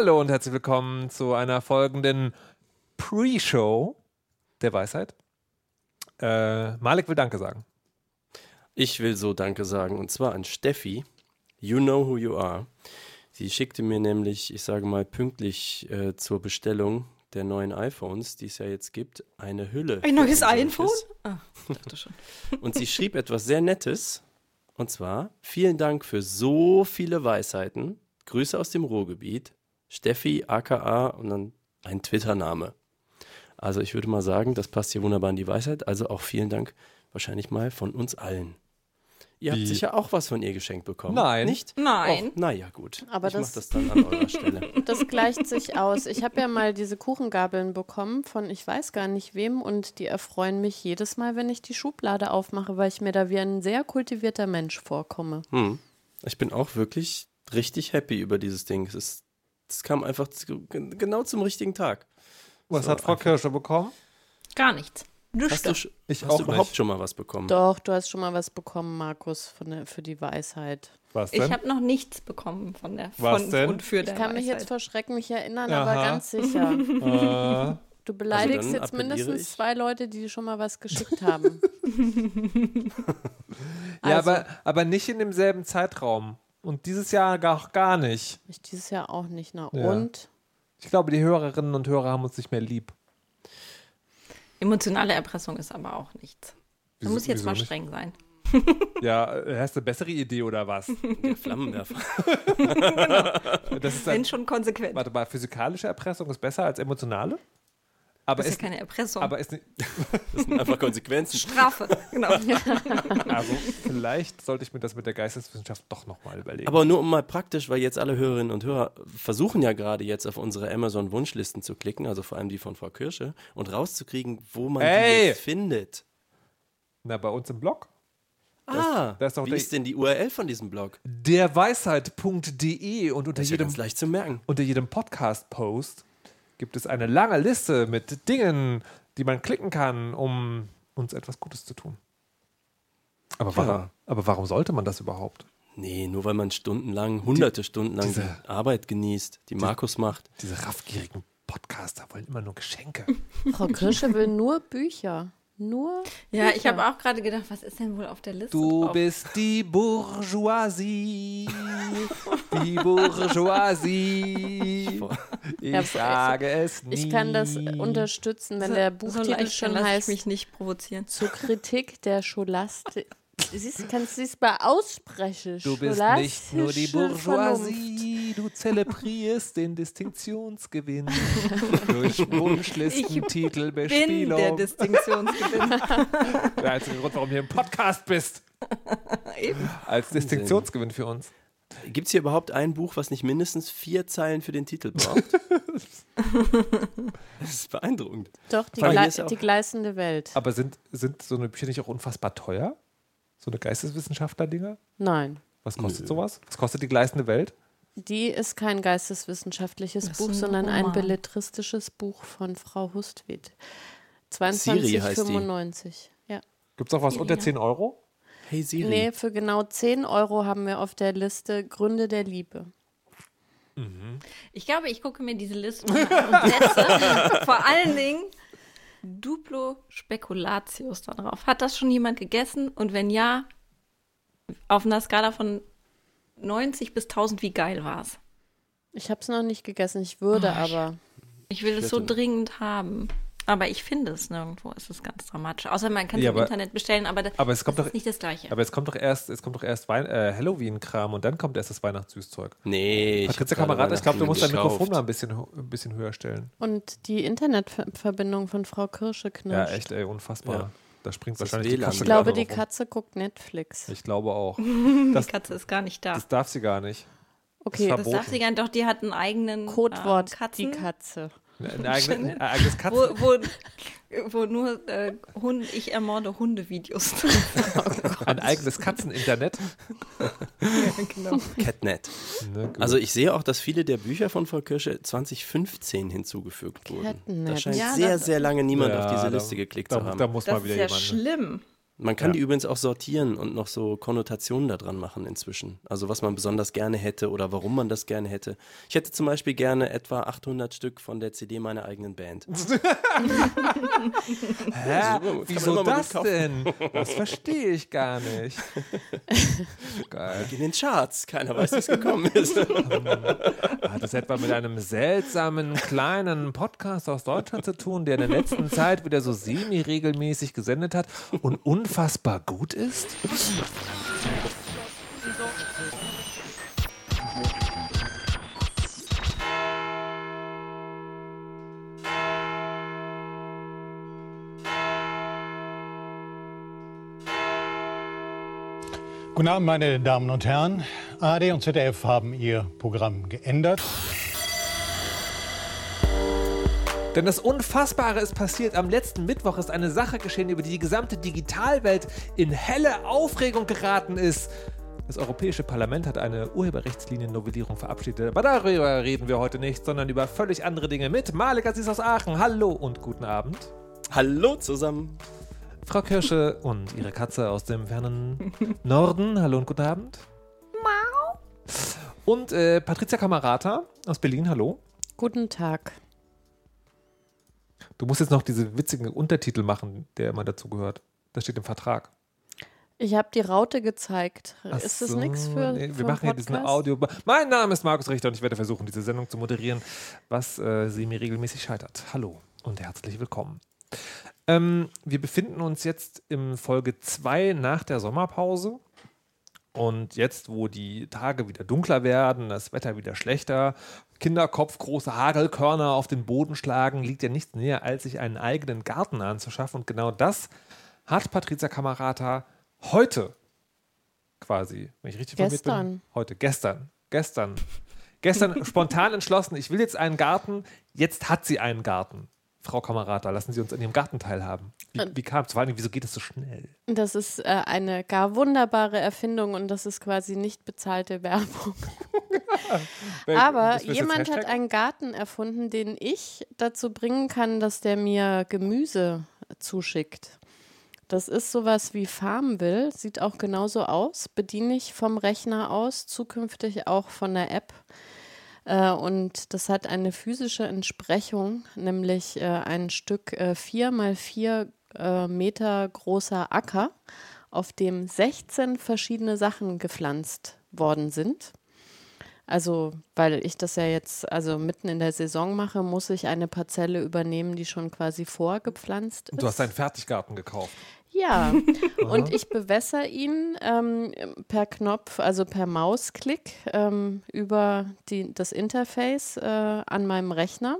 Hallo und herzlich willkommen zu einer folgenden Pre-Show der Weisheit. Äh, Malik will Danke sagen. Ich will so Danke sagen und zwar an Steffi. You know who you are. Sie schickte mir nämlich, ich sage mal pünktlich äh, zur Bestellung der neuen iPhones, die es ja jetzt gibt, eine Hülle. Ein neues iPhone? Ah, dachte schon. Und sie schrieb etwas sehr Nettes. Und zwar, vielen Dank für so viele Weisheiten. Grüße aus dem Ruhrgebiet. Steffi, aka und dann ein Twitter-Name. Also ich würde mal sagen, das passt hier wunderbar in die Weisheit. Also auch vielen Dank wahrscheinlich mal von uns allen. Ihr habt Wie? sicher auch was von ihr geschenkt bekommen. Nein. Nicht? Nein. Och, naja, gut. Aber ich mach das- das dann an eurer Stelle. Das gleicht sich aus. Ich habe ja mal diese Kuchengabeln bekommen von ich weiß gar nicht wem und die erfreuen mich jedes Mal, wenn ich die Schublade aufmache, weil ich mir da wie ein sehr kultivierter Mensch vorkomme. Hm. Ich bin auch wirklich richtig happy über dieses Ding. Es, ist, es kam einfach zu, gen- genau zum richtigen Tag. Was So, hat Frau einfach- Kirsche bekommen? Gar nichts. Hast du, Ich hast auch du überhaupt nicht. schon mal was bekommen? Doch, du hast schon mal was bekommen, Markus, von der, für die Weisheit. Was Ich denn? habe noch nichts bekommen von der Was von, denn? und für Ich der kann mich Weisheit. jetzt vor Schrecken nicht erinnern, Aha. aber ganz sicher. äh, Du beleidigst Also jetzt mindestens ich. zwei Leute, die schon mal was geschickt haben. ja, Also. aber, aber nicht in demselben Zeitraum. Und dieses Jahr gar, gar nicht. Ich dieses Jahr auch nicht. Na Ja. und? Ich glaube, die Hörerinnen und Hörer haben uns nicht mehr lieb. Emotionale Erpressung ist aber auch nichts. Da Wieso- muss ich jetzt mal nicht? streng sein. Ja, äh, hast du eine bessere Idee oder was? Der Flammenwerfer. Das ist ein, schon konsequent. warte mal, physikalische Erpressung ist besser als emotionale? Aber das ist ja keine Erpressung. aber ist Das sind einfach Konsequenzen. Strafe, genau. also vielleicht sollte ich mir das mit der Geisteswissenschaft doch nochmal überlegen. Aber nur um mal praktisch, weil jetzt alle Hörerinnen und Hörer versuchen ja gerade jetzt auf unsere Amazon-Wunschlisten zu klicken, also vor allem die von Frau Kirsche, und rauszukriegen, wo man Ey! die jetzt findet. Na, bei uns im Blog? Ah, das ist wie der- ist denn die URL von diesem Blog? derweisheit.de und unter Das ist ja jedem, ganz leicht zu merken. unter jedem Podcast-Post gibt es eine lange Liste mit Dingen, die man klicken kann, um uns etwas Gutes zu tun. Aber warum, Ja. aber warum sollte man das überhaupt? Nee, nur weil man stundenlang, hunderte Stunden lang diese- die Arbeit genießt, die Markus macht. Diese raffgierigen Podcaster wollen immer nur Geschenke. Frau Kirsche will nur Bücher. Nur Ja, ich habe auch gerade gedacht, was ist denn wohl auf der Liste Du drauf? bist die Bourgeoisie. Die Bourgeoisie. Ich Ja, sage es nie. Ich kann das unterstützen, wenn So- der so Buchtitel leicht schon ich heißt mich nicht provozieren. Zur Kritik der Scholastik. Siehst, kannst du es mal aussprechen? Du bist nicht nur die Bourgeoisie, du zelebrierst den Distinktionsgewinn durch Wunschlistentitel, Bin der Bespielung. Distinktionsgewinn. Der einzige Grund, warum du hier im Podcast bist. Eben. Als Distinktionsgewinn für uns. Gibt es hier überhaupt ein Buch, was nicht mindestens vier Zeilen für den Titel braucht? das ist beeindruckend. Doch, die, Gle die gleißende Welt. Aber sind, sind so eine Bücher nicht auch unfassbar teuer? So eine Geisteswissenschaftler-Dinger? Nein, Was kostet sowas? Was kostet die gleißende Welt? die ist kein geisteswissenschaftliches Das Buch, ein sondern ein Roman. belletristisches Buch von Frau. Siri die. 22,95. Ja. Gibt es auch was unter 10 Euro? Hey Siri. Nee, für genau 10 Euro haben wir auf der Liste Gründe der Liebe. Ich glaube, ich gucke mir diese Liste mal an und setze vor allen Dingen Duplo Speculatius da drauf. Hat das schon jemand gegessen? Und wenn ja, auf einer Skala von 90 bis 1000, wie geil war es? Ich habe es noch nicht gegessen, ich würde Oh, aber. Ich will es so dringend haben. Aber ich finde es nirgendwo. Es ist ganz dramatisch. Außer man kann es Ja, im aber- Internet bestellen, aber, da- aber es kommt das doch- ist nicht das Gleiche. Aber jetzt kommt doch erst, es kommt doch erst Wein, äh, Halloween-Kram und dann kommt erst das Weihnachtssüßzeug. Nee, ich Patrizia Kamerad, ich glaube, du musst dein Mikrofon mal ein bisschen, ein bisschen höher stellen. Und die Internetverbindung von Frau Kirsche Ja, knirscht. echt, ey, unfassbar. Ja. Da springt Das wahrscheinlich die. Katze Ich glaube, die rum. Katze guckt Netflix. Ich glaube auch. Die Das, Katze ist gar nicht da. das darf sie gar nicht. Okay, Das Das darf sie gar nicht, doch die hat einen eigenen Codewort, ähm, Katzen, die Katze. Ein, eigene, ein eigenes Katzen. wo, wo, wo nur äh, Hund, ich ermorde Hundevideos. Ein eigenes Katzeninternet. genau. Catnet. Ne. Also ich sehe auch, dass viele der Bücher von Frau Kirsche 2015 hinzugefügt wurden. Catnet. Da scheint Ja, sehr, das- sehr lange niemand Ja, auf diese da- Liste geklickt da, zu haben. Da muss Das mal ist wieder ja jemand. schlimm. Man kann Ja. die übrigens auch sortieren und noch so Konnotationen da dran machen inzwischen. Also was man besonders gerne hätte oder warum man das gerne hätte. Ich hätte zum Beispiel gerne etwa 800 Stück von der CD meiner eigenen Band. Hä? Wieso das denn? Das verstehe ich gar nicht. Geil. In den Charts. Keiner weiß, wie es gekommen ist. Hat es etwa mit einem seltsamen kleinen Podcast aus Deutschland zu tun, der in der letzten Zeit wieder so semi-regelmäßig gesendet hat und unfassbar gut ist? Guten Abend, meine Damen und Herren. ARD und ZDF haben ihr Programm geändert. Denn das Unfassbare ist passiert. Am letzten Mittwoch ist eine Sache geschehen, über die die gesamte Digitalwelt in helle Aufregung geraten ist. Das Europäische Parlament hat eine Urheberrechtslinien-Novellierung verabschiedet. Aber darüber reden wir heute nicht, sondern über völlig andere Dinge mit Malek Aziz aus Aachen. Hallo und guten Abend. Hallo zusammen. Frau Kirsche und ihre Katze aus dem fernen Norden. Hallo und guten Abend. Und äh, Patricia Kamerata aus Berlin. Hallo. Guten Tag. Du musst jetzt noch diese witzigen Untertitel machen, der immer dazu gehört. Das steht im Vertrag. Ich habe die Raute gezeigt. Ach ist das so, nichts für, nee, für Wir machen hier diesen? Audio. Mein Name ist Markus Richter und ich werde versuchen, diese Sendung zu moderieren, was äh, sie mir regelmäßig scheitert. Hallo und herzlich willkommen. Ähm, wir befinden uns jetzt in Folge 2 nach der Sommerpause. Und jetzt, wo die Tage wieder dunkler werden, das Wetter wieder schlechter, Kinderkopf große Hagelkörner auf den Boden schlagen, liegt ja nichts näher, als sich einen eigenen Garten anzuschaffen. Und genau das hat Patricia Kamerata heute quasi, wenn ich richtig informiert bin. Gestern. Heute, gestern, gestern. Gestern spontan entschlossen, ich will jetzt einen Garten, jetzt hat sie einen Garten. Frau Kamerata, lassen Sie uns an Ihrem Garten teilhaben. Wie, wie kam es? Vor allem, wieso geht es so schnell? Das ist äh, eine gar wunderbare Erfindung und das ist quasi nicht bezahlte Werbung. Aber das jemand hat einen Garten erfunden, den ich dazu bringen kann, dass der mir Gemüse zuschickt. Das ist sowas wie Farmville, sieht auch genauso aus, bediene ich vom Rechner aus, zukünftig auch von der App. Äh, und das hat eine physische Entsprechung, nämlich äh, ein Stück äh, vier mal vier Meter großer Acker, auf dem 16 verschiedene Sachen gepflanzt worden sind. Also, weil ich das ja jetzt also mitten in der Saison mache, muss ich eine Parzelle übernehmen, die schon quasi vorgepflanzt ist. Du hast einen Fertiggarten gekauft. Ja, und ich bewässer ihn ähm, per Knopf, also per Mausklick ähm, über die, das Interface äh, an meinem Rechner.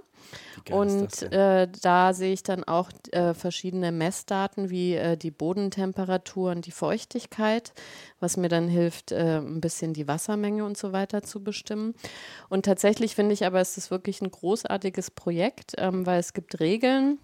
Und äh, da sehe ich dann auch äh, verschiedene Messdaten wie äh, die Bodentemperatur und die Feuchtigkeit, was mir dann hilft, äh, ein bisschen die Wassermenge und so weiter zu bestimmen. Und tatsächlich finde ich aber, es ist wirklich ein großartiges Projekt, ähm, weil es gibt Regeln,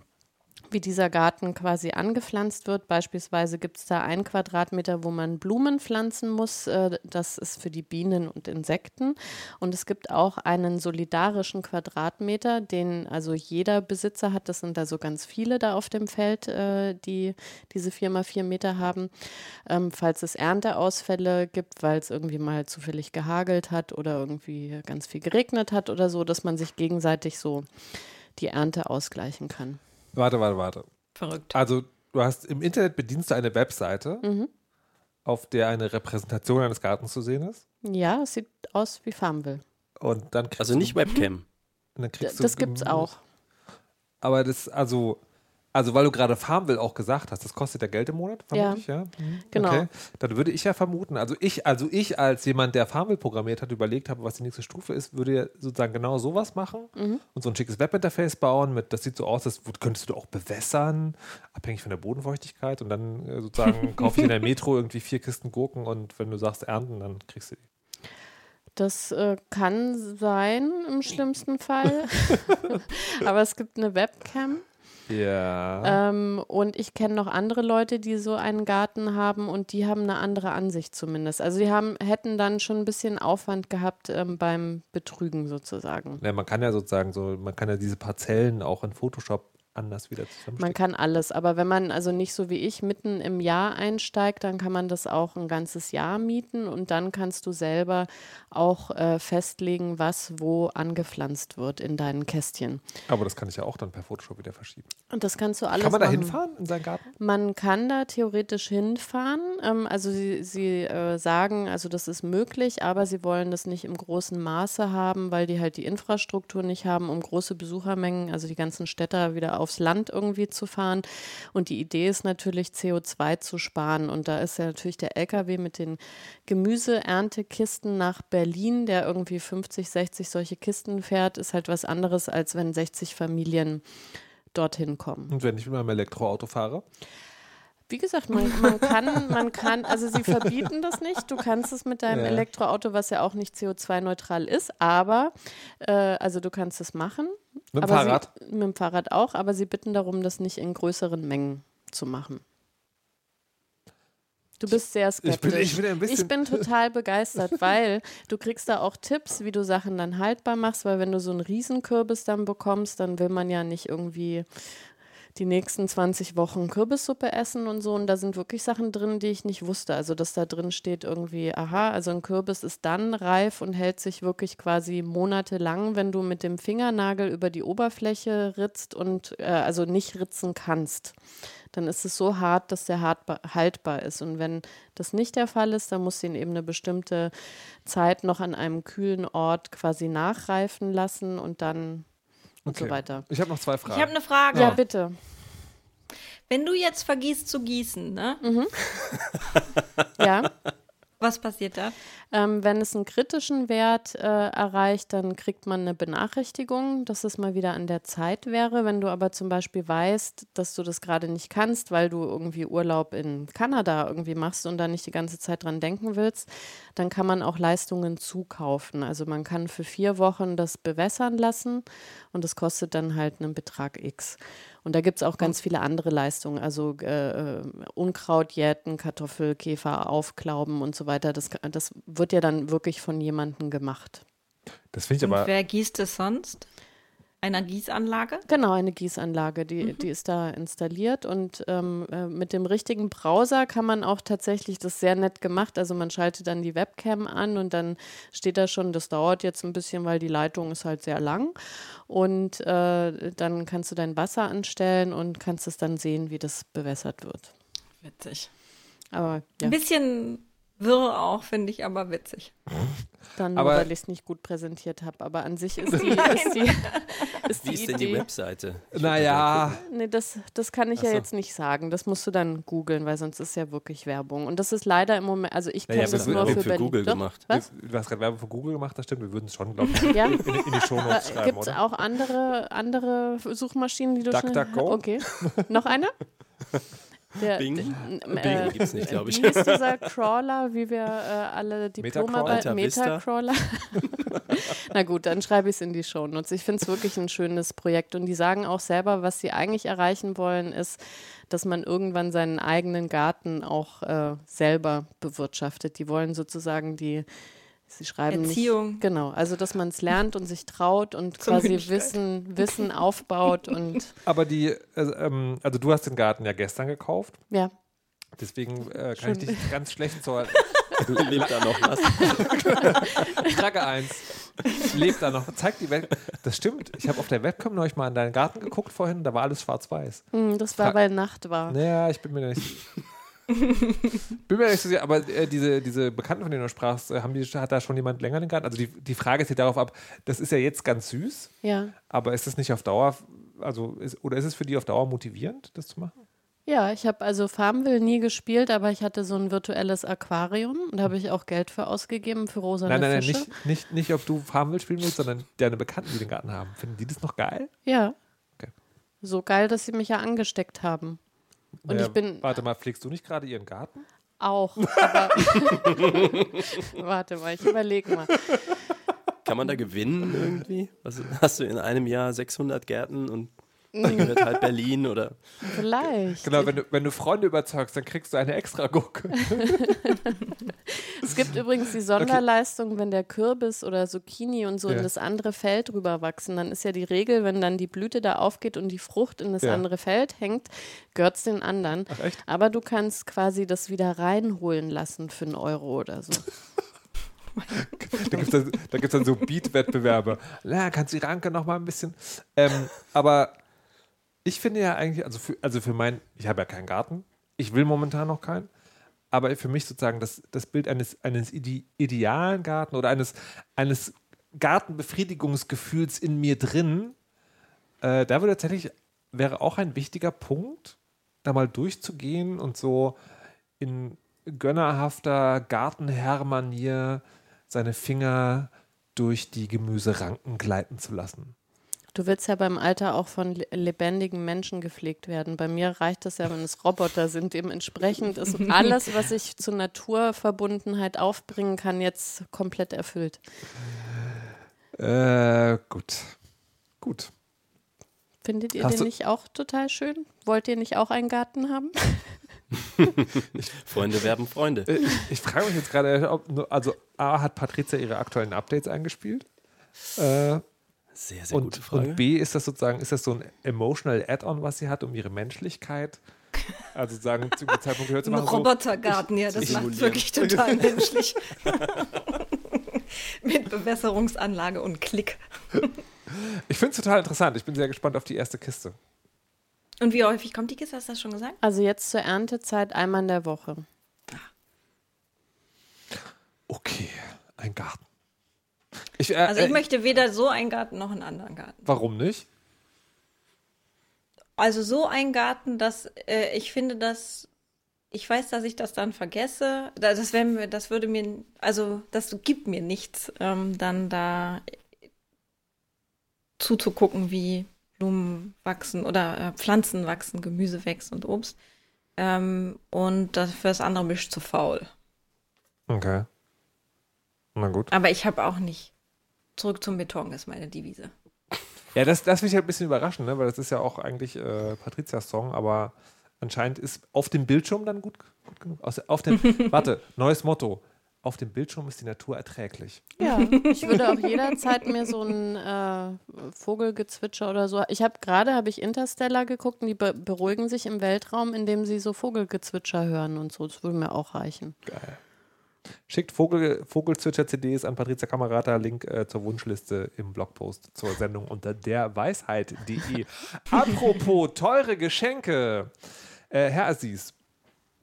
wie dieser Garten quasi angepflanzt wird. Beispielsweise gibt es da ein Quadratmeter, wo man Blumen pflanzen muss. Äh, Das ist für die Bienen und Insekten. Und es gibt auch einen solidarischen Quadratmeter, den also jeder Besitzer hat. Das sind da so ganz viele da auf dem Feld, äh, die diese vier mal vier Meter haben. Ähm, Falls es Ernteausfälle gibt, weil es irgendwie mal zufällig gehagelt hat oder irgendwie ganz viel geregnet hat oder so, dass man sich gegenseitig so die Ernte ausgleichen kann. Warte, warte, warte. Verrückt. Also, du hast im Internet bedienst du eine Webseite, Mhm. auf der eine Repräsentation eines Gartens zu sehen ist. Ja, es sieht aus wie Farmville. Und dann kriegst Also du, nicht Webcam. das gibt's Gemüse. auch. Aber das, also, also weil du gerade Farmville auch gesagt hast, das kostet ja Geld im Monat, Ja. vermutlich, ja? Mhm. Genau. Okay. Dann würde ich ja vermuten, also ich, also ich als jemand, der Farmville programmiert hat, überlegt habe, was die nächste Stufe ist, würde ja sozusagen genau sowas machen Mhm. und so ein schickes Webinterface bauen mit, das sieht so aus, das könntest du auch bewässern, abhängig von der Bodenfeuchtigkeit und dann äh, sozusagen kaufe ich in der Metro irgendwie vier Kisten Gurken und wenn du sagst ernten, dann kriegst du die. Das äh, kann sein im schlimmsten Fall. Aber es gibt eine Webcam. Ja. Ähm, und ich kenne noch andere Leute, die so einen Garten haben und die haben eine andere Ansicht zumindest. Also die haben, hätten dann schon ein bisschen Aufwand gehabt ähm, beim Betrügen sozusagen. Ja, man kann ja sozusagen so, man kann ja diese Parzellen auch in Photoshop anders wieder zusammenstecken? Man kann alles, aber wenn man also nicht so wie ich mitten im Jahr einsteigt, dann kann man das auch ein ganzes Jahr mieten und dann kannst du selber auch äh, festlegen, was wo angepflanzt wird in deinen Kästchen. Aber das kann ich ja auch dann per Photoshop wieder verschieben. Und das kannst du alles Kann man da machen. hinfahren in seinen Garten? Man kann da theoretisch hinfahren. Ähm, also sie, sie äh, sagen, also das ist möglich, aber sie wollen das nicht im großen Maße haben, weil die halt die Infrastruktur nicht haben, um große Besuchermengen, also die ganzen Städter wieder aufs Land irgendwie zu fahren. Und die Idee ist natürlich, CO2 zu sparen. Und da ist ja natürlich der LKW mit den Gemüseerntekisten nach Berlin, der irgendwie 50, 60 solche Kisten fährt, ist halt was anderes, als wenn 60 Familien dorthin kommen. Und wenn ich mit meinem Elektroauto fahre? Wie gesagt, man, man kann, man kann, also sie verbieten das nicht. Du kannst es mit deinem Ja. Elektroauto, was ja auch nicht CO2-neutral ist, aber äh, also du kannst es machen. Mit dem aber Fahrrad? Sie, mit dem Fahrrad auch, aber sie bitten darum, das nicht in größeren Mengen zu machen. Du bist sehr Ich bin, skeptisch. ich bin ein bisschen. Ich bin total begeistert, weil du kriegst da auch Tipps, wie du Sachen dann haltbar machst, weil wenn du so einen Riesenkürbis dann bekommst, dann will man ja nicht irgendwie die nächsten 20 Wochen Kürbissuppe essen und so. Und da sind wirklich Sachen drin, die ich nicht wusste. Also, dass da drin steht irgendwie, aha, also ein Kürbis ist dann reif und hält sich wirklich quasi monatelang, wenn du mit dem Fingernagel über die Oberfläche ritzt und äh, also nicht ritzen kannst. Dann ist es so hart, dass der hartbar, haltbar ist. Und wenn das nicht der Fall ist, dann musst du ihn eben eine bestimmte Zeit noch an einem kühlen Ort quasi nachreifen lassen und dann und so Okay. weiter. Ich habe noch zwei Fragen. Ich habe eine Frage. Ja, bitte. Wenn du jetzt vergießt zu gießen, ne? Ja. Was passiert da? Ähm, wenn es einen kritischen Wert äh, erreicht, dann kriegt man eine Benachrichtigung, dass es mal wieder an der Zeit wäre. Wenn du aber zum Beispiel weißt, dass du das gerade nicht kannst, weil du irgendwie Urlaub in Kanada irgendwie machst und da nicht die ganze Zeit dran denken willst, dann kann man auch Leistungen zukaufen. Also man kann für vier Wochen das bewässern lassen und das kostet dann halt einen Betrag X. Und da gibt es auch ganz viele andere Leistungen, also äh, äh, Unkraut jäten, Kartoffelkäfer aufklauben und so weiter. Das, das wird ja dann wirklich von jemandem gemacht. Das finde ich Und aber. wer gießt es sonst? Einer Gießanlage? Genau, eine Gießanlage, die, die ist da installiert und ähm, äh, mit dem richtigen Browser kann man auch tatsächlich, das sehr nett gemacht, also man schaltet dann die Webcam an und dann steht da schon, das dauert jetzt ein bisschen, weil die Leitung ist halt sehr lang und äh, dann kannst du dein Wasser anstellen und kannst es dann sehen, wie das bewässert wird. Witzig. Aber ja, Ein bisschen wirr auch, finde ich, aber witzig. dann nur, Aber- weil ich es nicht gut präsentiert habe, aber an sich ist die, ist die, ist Wie die ist denn die Idee. Webseite? Ich Naja, Nee, das, das kann ich ja so. jetzt nicht sagen. Das musst du dann googeln, weil sonst ist ja wirklich Werbung. Und das ist leider im Moment, also ich Naja, kenne aber das wir- nur wir für, für Berlin. Google Doch, gemacht. Was? du hast gerade Werbung für Google gemacht, das stimmt. Wir würden es schon, glaube ich, Ja. in, in die Shownotes schreiben, Gibt es auch andere, andere Suchmaschinen, die du schon... DuckDuckGo? Okay. Noch eine? Der, Bing? Bing gibt's nicht, glaub ich. Wie ist dieser Crawler, wie wir äh, alle Diplomarbeit... Metacrawler? Metacrawler. Na gut, dann schreibe ich es in die Shownotes. Ich finde es wirklich ein schönes Projekt. Und die sagen auch selber, was sie eigentlich erreichen wollen, ist, dass man irgendwann seinen eigenen Garten auch äh, selber bewirtschaftet. Die wollen sozusagen die, sie schreiben Erziehung. nicht. Genau, also dass man es lernt und sich traut und Zum quasi Münchwald. Wissen, Wissen aufbaut und Aber die, also, ähm, also du hast den Garten ja gestern gekauft, ja. deswegen äh, kann ich Schon. dich ganz schlecht zur Lebt da noch was? Frage 1. Lebt da noch? Zeig die Welt. Das stimmt. Ich habe auf der Webcam neulich mal in deinen Garten geguckt vorhin, da war alles schwarz-weiß. Hm, Das war, Fra- weil Nacht war. Naja, ich bin mir nicht. Bin mir nicht so sicher, aber äh, diese, diese Bekannten, von denen du sprachst, äh, haben die, hat da schon jemand länger den Garten? Also die, die Frage zielt darauf ab, das ist ja jetzt ganz süß, Ja. aber ist das nicht auf Dauer, also ist, oder ist es für die auf Dauer motivierend, das zu machen? Ja, ich habe also Farmville nie gespielt, aber ich hatte so ein virtuelles Aquarium und da habe ich auch Geld für ausgegeben für rosa Nein, nein, nein, nicht, nicht, nicht, ob du Farmville spielen willst, sondern deine Bekannten, die den Garten haben. Finden die das noch geil? Ja. Okay. So geil, dass sie mich ja angesteckt haben. Und ich bin Warte mal, pflegst du nicht gerade ihren Garten? auch, aber warte mal, ich überlege mal. Kann man da gewinnen irgendwie? Was, hast du in einem Jahr 600 Gärten und dann gehört halt Berlin oder. Vielleicht. Genau, wenn du, wenn du Freunde überzeugst, dann kriegst du eine extra Gurke. Es gibt übrigens die Sonderleistung, wenn der Kürbis oder Zucchini und so Ja. in das andere Feld rüberwachsen, dann ist ja die Regel, wenn dann die Blüte da aufgeht und die Frucht in das Ja. andere Feld hängt, gehört es den anderen. Ach echt? Aber du kannst quasi das wieder reinholen lassen für einen Euro oder so. Da gibt es dann, da gibt's dann so Beat-Wettbewerbe. Ja, kannst du die Ranke noch mal ein bisschen. Ähm, aber ich finde ja eigentlich, also für, also für mein, ich habe ja keinen Garten. Ich will momentan noch keinen. Aber für mich sozusagen das, das Bild eines, eines ide idealen Garten oder eines, eines Gartenbefriedigungsgefühls in mir drin, äh, da würde tatsächlich, wäre auch ein wichtiger Punkt, da mal durchzugehen und so in gönnerhafter Gartenherrmanier seine Finger durch die Gemüseranken gleiten zu lassen. Du willst ja beim Alter auch von le- lebendigen Menschen gepflegt werden. Bei mir reicht es ja, wenn es Roboter sind. Dementsprechend ist alles, was ich zur Naturverbundenheit aufbringen kann, jetzt komplett erfüllt. Äh, gut. Gut. Findet ihr Hast den nicht auch total schön? Wollt ihr nicht auch einen Garten haben? Freunde werben Freunde. Äh, ich, ich frage mich jetzt gerade, ob, also A, hat Patricia ihre aktuellen Updates eingespielt? Äh, Sehr, sehr gute und, Frage. und B, ist das sozusagen, ist das so ein emotional Add-on, was sie hat, um ihre Menschlichkeit, also sozusagen zu dem Zeitpunkt gehört zu Ein machen? So, Robotergarten, ja, das Ich- macht wirklich total menschlich. Mit Bewässerungsanlage und Klick. ich finde es total interessant. Ich bin sehr gespannt auf die erste Kiste. Und wie häufig kommt die Kiste? Hast du das schon gesagt? Also jetzt zur Erntezeit einmal in der Woche. Okay, ein Garten. Ich, äh, Also ich äh, möchte weder so einen Garten noch einen anderen Garten. Warum nicht? Also so ein Garten, dass äh, ich finde, dass ich weiß, dass ich das dann vergesse. Da- Das, mir, das würde mir, also das gibt mir nichts, ähm, dann da zuzugucken, wie Blumen wachsen oder äh, Pflanzen wachsen, Gemüse wächst und Obst. Ähm, und das für das andere bin ich zu faul. Okay. Na gut. Aber ich habe auch nicht. Zurück zum Beton ist meine Devise. Ja, das, das finde ich halt ein bisschen überraschend, ne? weil das ist ja auch eigentlich äh, Patrizias Song, aber anscheinend ist auf dem Bildschirm dann gut, gut genug. Aus, auf dem, warte, neues Motto. Auf dem Bildschirm ist die Natur erträglich. Ja, ich würde auch jederzeit mir so ein äh, Vogelgezwitscher oder so. Ich habe gerade habe ich Interstellar geguckt und die be beruhigen sich im Weltraum, indem sie so Vogelgezwitscher hören und so. Das würde mir auch reichen. Geil. Schickt Vogel, Vogelzwitscher-CDs an Patricia Kamerata, Link äh, zur Wunschliste im Blogpost zur Sendung unter derweisheit.de. Apropos teure Geschenke. Äh, Herr Aziz,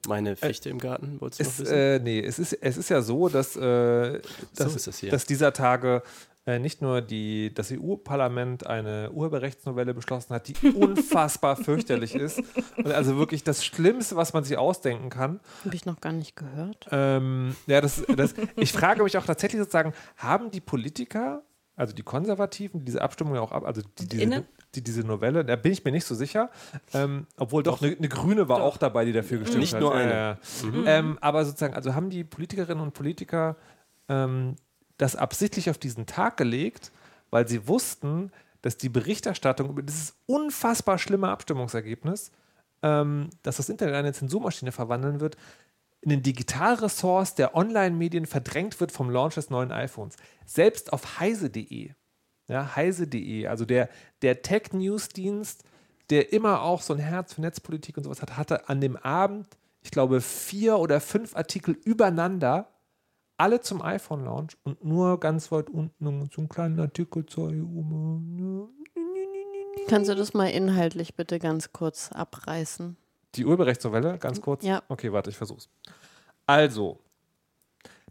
Meine Fichte im Garten, wolltest du noch es, wissen? äh, nee, es, ist, es ist ja so, dass, äh, dass, ist hier. dass dieser Tage äh, nicht nur die, das EU-Parlament eine Urheberrechtsnovelle beschlossen hat, die unfassbar fürchterlich ist. Und also wirklich das Schlimmste, was man sich ausdenken kann. Habe ich noch gar nicht gehört. Ähm, ja, das, das, ich frage mich auch tatsächlich sozusagen, haben die Politiker, also die Konservativen, die diese Abstimmung ja auch ab, also die, diese, Innen? die, diese Novelle, da bin ich mir nicht so sicher, ähm, obwohl doch, eine, eine Grüne war auch dabei, die dafür gestimmt Nicht hat. nur Ja, eine. ja. Ähm, aber sozusagen, also haben die Politikerinnen und Politiker ähm, das absichtlich auf diesen Tag gelegt, weil sie wussten, dass die Berichterstattung über dieses unfassbar schlimme Abstimmungsergebnis, ähm, dass das Internet eine Zensurmaschine verwandeln wird, in den Digitalressorts der Online-Medien verdrängt wird vom Launch des neuen iPhones. Selbst auf heise.de, ja, heise.de, also der, der Tech-News-Dienst, der immer auch so ein Herz für Netzpolitik und sowas hat, hatte an dem Abend, ich glaube, vier oder fünf Artikel übereinander, alle zum iPhone-Launch und nur ganz weit unten so einen kleinen Artikel zur EU. Kannst du das mal inhaltlich bitte ganz kurz abreißen? Die Urheberrechtsnovelle, ganz kurz? Ja. Okay, warte, ich versuch's. Also,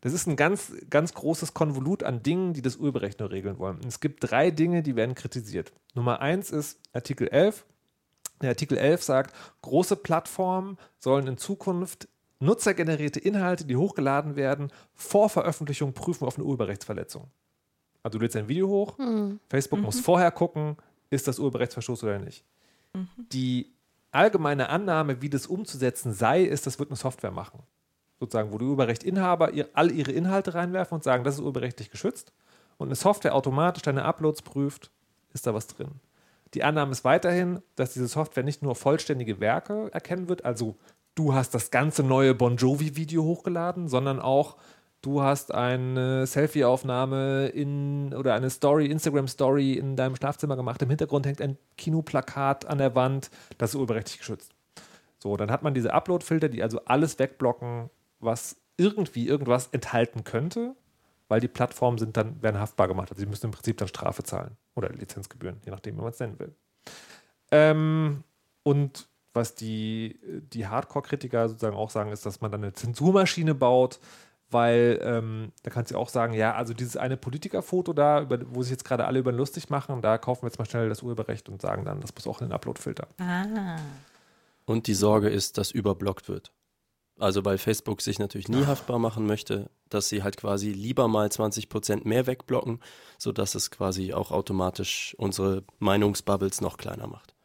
das ist ein ganz, ganz großes Konvolut an Dingen, die das Urheberrecht nur regeln wollen. Und es gibt drei Dinge, die werden kritisiert. Nummer eins ist Artikel 11. Der Artikel 11 sagt, große Plattformen sollen in Zukunft nutzergenerierte Inhalte, die hochgeladen werden, vor Veröffentlichung prüfen auf eine Urheberrechtsverletzung. Also du lädst ein Video hoch, Facebook muss vorher gucken, ist das Urheberrechtsverstoß oder nicht. Die allgemeine Annahme, wie das umzusetzen sei, ist, das wird eine Software machen. Sozusagen, wo die Urheberrechtinhaber ihr, all ihre Inhalte reinwerfen und sagen, das ist urheberrechtlich geschützt. Und eine Software automatisch deine Uploads prüft, ist da was drin. Die Annahme ist weiterhin, dass diese Software nicht nur vollständige Werke erkennen wird, also du hast das ganze neue Bon Jovi-Video hochgeladen, sondern auch du hast eine Selfie-Aufnahme in oder eine Story, Instagram-Story in deinem Schlafzimmer gemacht. Im Hintergrund hängt ein Kinoplakat an der Wand, das ist urheberrechtlich geschützt. So, dann hat man diese Upload-Filter, die also alles wegblocken, was irgendwie irgendwas enthalten könnte, weil die Plattformen sind dann, werden haftbar gemacht. Also sie müssen im Prinzip dann Strafe zahlen oder Lizenzgebühren, je nachdem, wie man es nennen will. Ähm, und was die, die Hardcore-Kritiker sozusagen auch sagen, ist, dass man dann eine Zensurmaschine baut, weil ähm, da kannst du auch sagen, ja, also dieses eine Politikerfoto da, über, wo sich jetzt gerade alle über lustig machen, da kaufen wir jetzt mal schnell das Urheberrecht und sagen dann, das muss auch in den Upload-Filter. Ah. Und die Sorge ist, dass überblockt wird. Also weil Facebook sich natürlich nie haftbar machen möchte, dass sie halt quasi lieber mal 20 Prozent mehr wegblocken, sodass es quasi auch automatisch unsere Meinungsbubbles noch kleiner macht.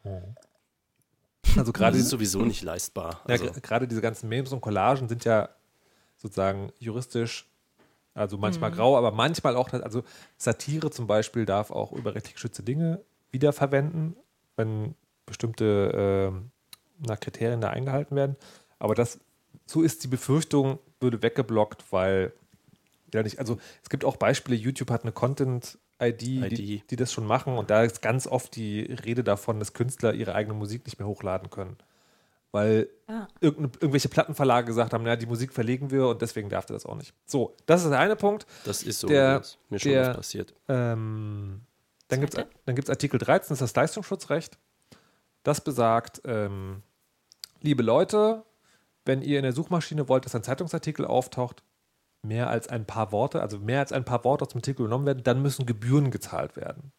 Also gerade Das ist sowieso nicht leistbar. Ja, Also, gr- gerade diese ganzen Memes und Collagen sind ja sozusagen juristisch, also manchmal grau, aber manchmal auch, also Satire zum Beispiel darf auch überrechtlich geschützte Dinge wiederverwenden, wenn bestimmte na, Kriterien da eingehalten werden. Aber das, so ist die Befürchtung, würde weggeblockt, weil ja nicht, also es gibt auch Beispiele, YouTube hat eine Content-ID, Die, ID. die das schon machen und da ist ganz oft die Rede davon, dass Künstler ihre eigene Musik nicht mehr hochladen können. Weil Ah. irgendwelche Plattenverlage gesagt haben, naja, die Musik verlegen wir und deswegen darf der das auch nicht. So, das ist der eine Punkt. das ist so, der- mir schon der- was passiert. Ähm, dann gibt es Zweite? dann gibt's Artikel 13, das ist das Leistungsschutzrecht. Das besagt, ähm, liebe Leute, wenn ihr in der Suchmaschine wollt, dass ein Zeitungsartikel auftaucht, mehr als ein paar Worte, also mehr als ein paar Worte aus dem Artikel genommen werden, dann müssen Gebühren gezahlt werden.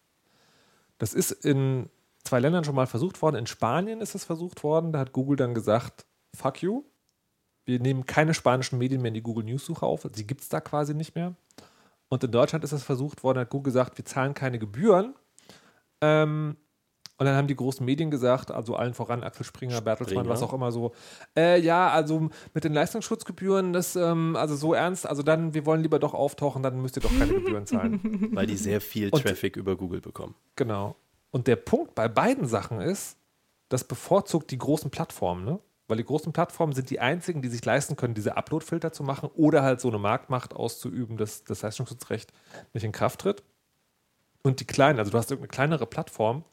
Das ist in zwei Ländern schon mal versucht worden. In Spanien ist es versucht worden. Da hat Google dann gesagt, fuck you. Wir nehmen keine spanischen Medien mehr in die Google News Suche auf. Sie gibt es da quasi nicht mehr. Und in Deutschland ist es versucht worden, hat Google gesagt, wir zahlen keine Gebühren. Ähm, und dann haben die großen Medien gesagt, also allen voran Axel Springer, Bertelsmann, was auch immer so, äh, ja, also mit den Leistungsschutzgebühren, das, ähm, also so ernst, also dann, wir wollen lieber doch auftauchen, dann müsst ihr doch keine Gebühren zahlen. Weil die sehr viel Und- Traffic über Google bekommen. Genau. Und der Punkt bei beiden Sachen ist, das bevorzugt die großen Plattformen, ne? Weil die großen Plattformen sind die einzigen, die sich leisten können, diese Upload-Filter zu machen oder halt so eine Marktmacht auszuüben, dass das Leistungsschutzrecht nicht in Kraft tritt. Und die kleinen, also du hast irgendeine kleinere Plattform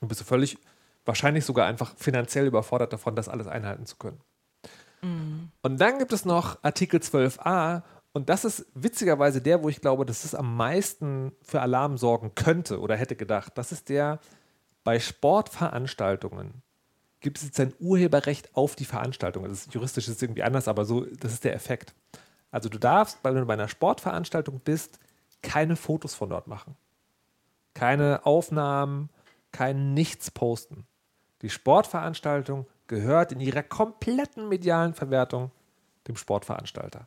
und bist du völlig, wahrscheinlich sogar einfach finanziell überfordert davon, das alles einhalten zu können. Und dann gibt es noch Artikel 12a und das ist witzigerweise der, wo ich glaube, dass es am meisten für Alarm sorgen könnte oder hätte gedacht. Das ist der, bei Sportveranstaltungen gibt es jetzt ein Urheberrecht auf die Veranstaltung. Das ist juristisch ist es irgendwie anders, aber so, das ist der Effekt. Also du darfst, wenn du bei einer Sportveranstaltung bist, keine Fotos von dort machen. Keine Aufnahmen, kein Nichts posten. Die Sportveranstaltung gehört in ihrer kompletten medialen Verwertung dem Sportveranstalter.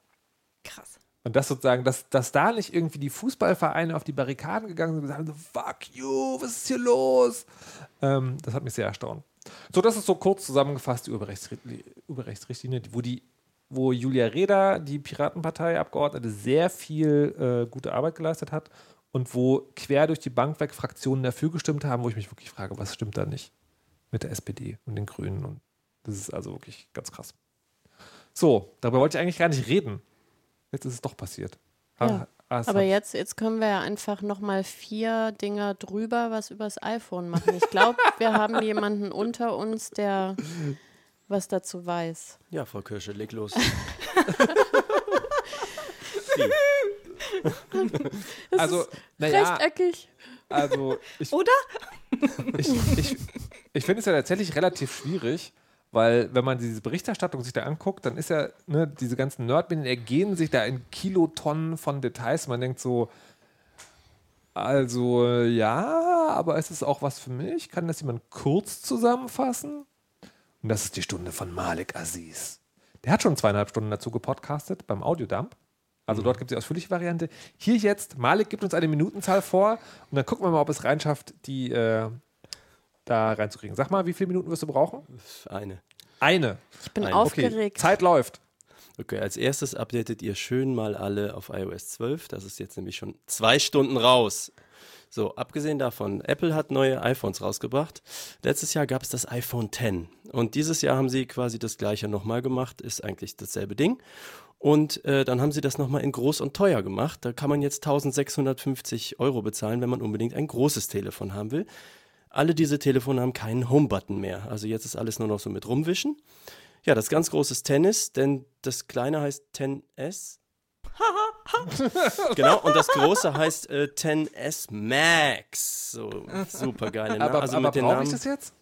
Krass. Und das sozusagen, dass, dass da nicht irgendwie die Fußballvereine auf die Barrikaden gegangen sind und gesagt haben, so, fuck you, was ist hier los? Ähm, das hat mich sehr erstaunt. So, das ist so kurz zusammengefasst die Urheberrechtsrichtlinie, die- wo, die, wo Julia Reda, die Piratenpartei-Abgeordnete, sehr viel äh, gute Arbeit geleistet hat und wo quer durch die Bank weg Fraktionen dafür gestimmt haben, wo ich mich wirklich frage, was stimmt da nicht mit der SPD und den Grünen? Und das ist also wirklich ganz krass. So, darüber wollte ich eigentlich gar nicht reden. Jetzt ist es doch passiert. Ja, ah, Aber jetzt, jetzt können wir ja einfach nochmal vier Dinger drüber was übers iPhone machen. Ich glaube, wir haben jemanden unter uns, der was dazu weiß. Ja, Frau Kirsche, leg los. also, naja, Rechteckig. also ich, Oder? ich, ich, ich finde es ja tatsächlich relativ schwierig, weil wenn man diese Berichterstattung sich da anguckt, dann ist ja, ne, diese ganzen Nerdmedien ergehen sich da in Kilotonnen von Details. Man denkt so, also ja, aber ist es auch was für mich? Kann das jemand kurz zusammenfassen? Und das ist die Stunde von Malik Aziz. Der hat schon zweieinhalb Stunden dazu gepodcastet beim Audiodump. Also dort gibt es die ausführliche Variante. Hier jetzt, Malik gibt uns eine Minutenzahl vor und dann gucken wir mal, ob es reinschafft, die äh, da reinzukriegen. Sag mal, wie viele Minuten wirst du brauchen? Eine. Eine. Ich bin Okay, aufgeregt. Zeit läuft. Okay, als erstes updatet ihr schön mal alle auf iOS 12. Das ist jetzt nämlich schon zwei Stunden raus. So, abgesehen davon, Apple hat neue iPhones rausgebracht. Letztes Jahr gab es das iPhone X. Und dieses Jahr haben sie quasi das gleiche nochmal gemacht, ist eigentlich dasselbe Ding. Und äh, dann haben sie das nochmal in groß und teuer gemacht. Da kann man jetzt 1650 Euro bezahlen, wenn man unbedingt ein großes Telefon haben will. Alle diese Telefone haben keinen Home-Button mehr. Also jetzt ist alles nur noch so mit rumwischen. Ja, das ganz große ist Tennis, denn das kleine heißt 10S. genau, und das große heißt äh, 10S Max. So, super geile Name. Aber, also aber brauche ich das jetzt?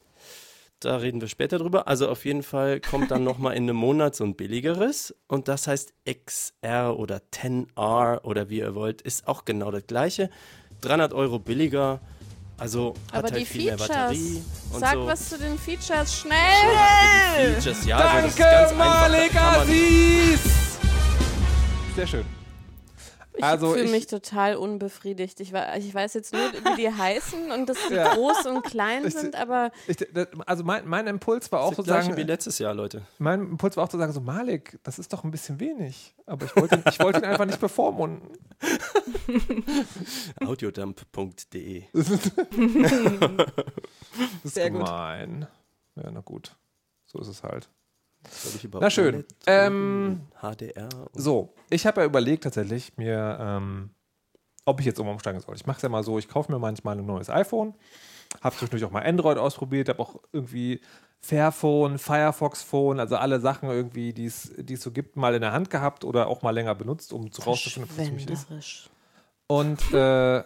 Da reden wir später drüber. Also auf jeden Fall kommt dann nochmal in einem Monat so ein billigeres. Und das heißt XR oder 10R oder wie ihr wollt. Ist auch genau das gleiche. 300 Euro billiger. Also hat Aber halt die viel Features. mehr Batterie. Und Sag so. was zu den Features, schnell! Die Features, ja, also das ist Danke, ganz einfach. Malik Da kann man- Aziz! Sehr schön. Ich Also fühle ich- mich total unbefriedigt. Ich, ich weiß jetzt nur, wie die heißen und dass die Ja. groß und klein Ich- sind, aber Ich, das- also mein, mein Impuls war auch Das so gleiche wie sagen, letztes Jahr, Leute. mein Impuls war auch zu sagen, so Malik, das ist doch ein bisschen wenig. Aber ich wollte, ich wollte ihn einfach nicht bevormunden. Audiodump.de. Sehr gut. gemein. Ja, na gut. So ist es halt. Na schön. Ähm? HDR. So, ich habe ja überlegt tatsächlich mir, ähm, ob ich jetzt umsteigen soll. Ich mache es ja mal so, ich kaufe mir manchmal ein neues iPhone, habe zwischendurch auch mal Android ausprobiert, habe auch irgendwie Fairphone, Firefox Phone, also alle Sachen irgendwie, die es es so gibt, mal in der Hand gehabt oder auch mal länger benutzt, um zu rauszufinden, ob das für mich ist. Und äh,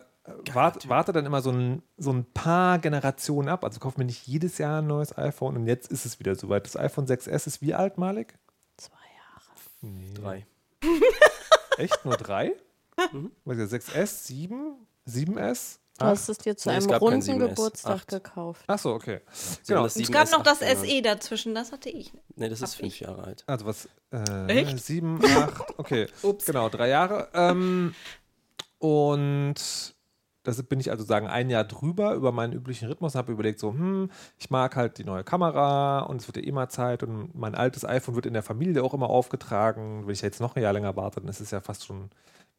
wart, warte dann immer so ein, so ein paar Generationen ab. Also kaufe mir nicht jedes Jahr ein neues iPhone und jetzt ist es wieder soweit. Das iPhone 6S ist wie alt, Malik? Zwei Jahre. Nee. Drei. Echt? Nur drei? Mhm. Was ist das, 6S, 7, 7S? Du hast es dir zu Nee, einem runden 7S. Geburtstag Acht. gekauft. Achso, okay. Sie Genau. das Es gab 7S noch das acht. SE dazwischen, das hatte ich. Nee, das ist Hab fünf ich. Jahre alt. Also was? Äh, Echt? 7, 8, okay. Ups. Genau, drei Jahre. Ähm, und das bin ich also sagen ein Jahr drüber über meinen üblichen Rhythmus habe überlegt, so, hm, ich mag halt die neue Kamera und es wird ja mal Zeit und mein altes iPhone wird in der Familie auch immer aufgetragen. Wenn ich jetzt noch ein Jahr länger warte, dann ist es ja fast schon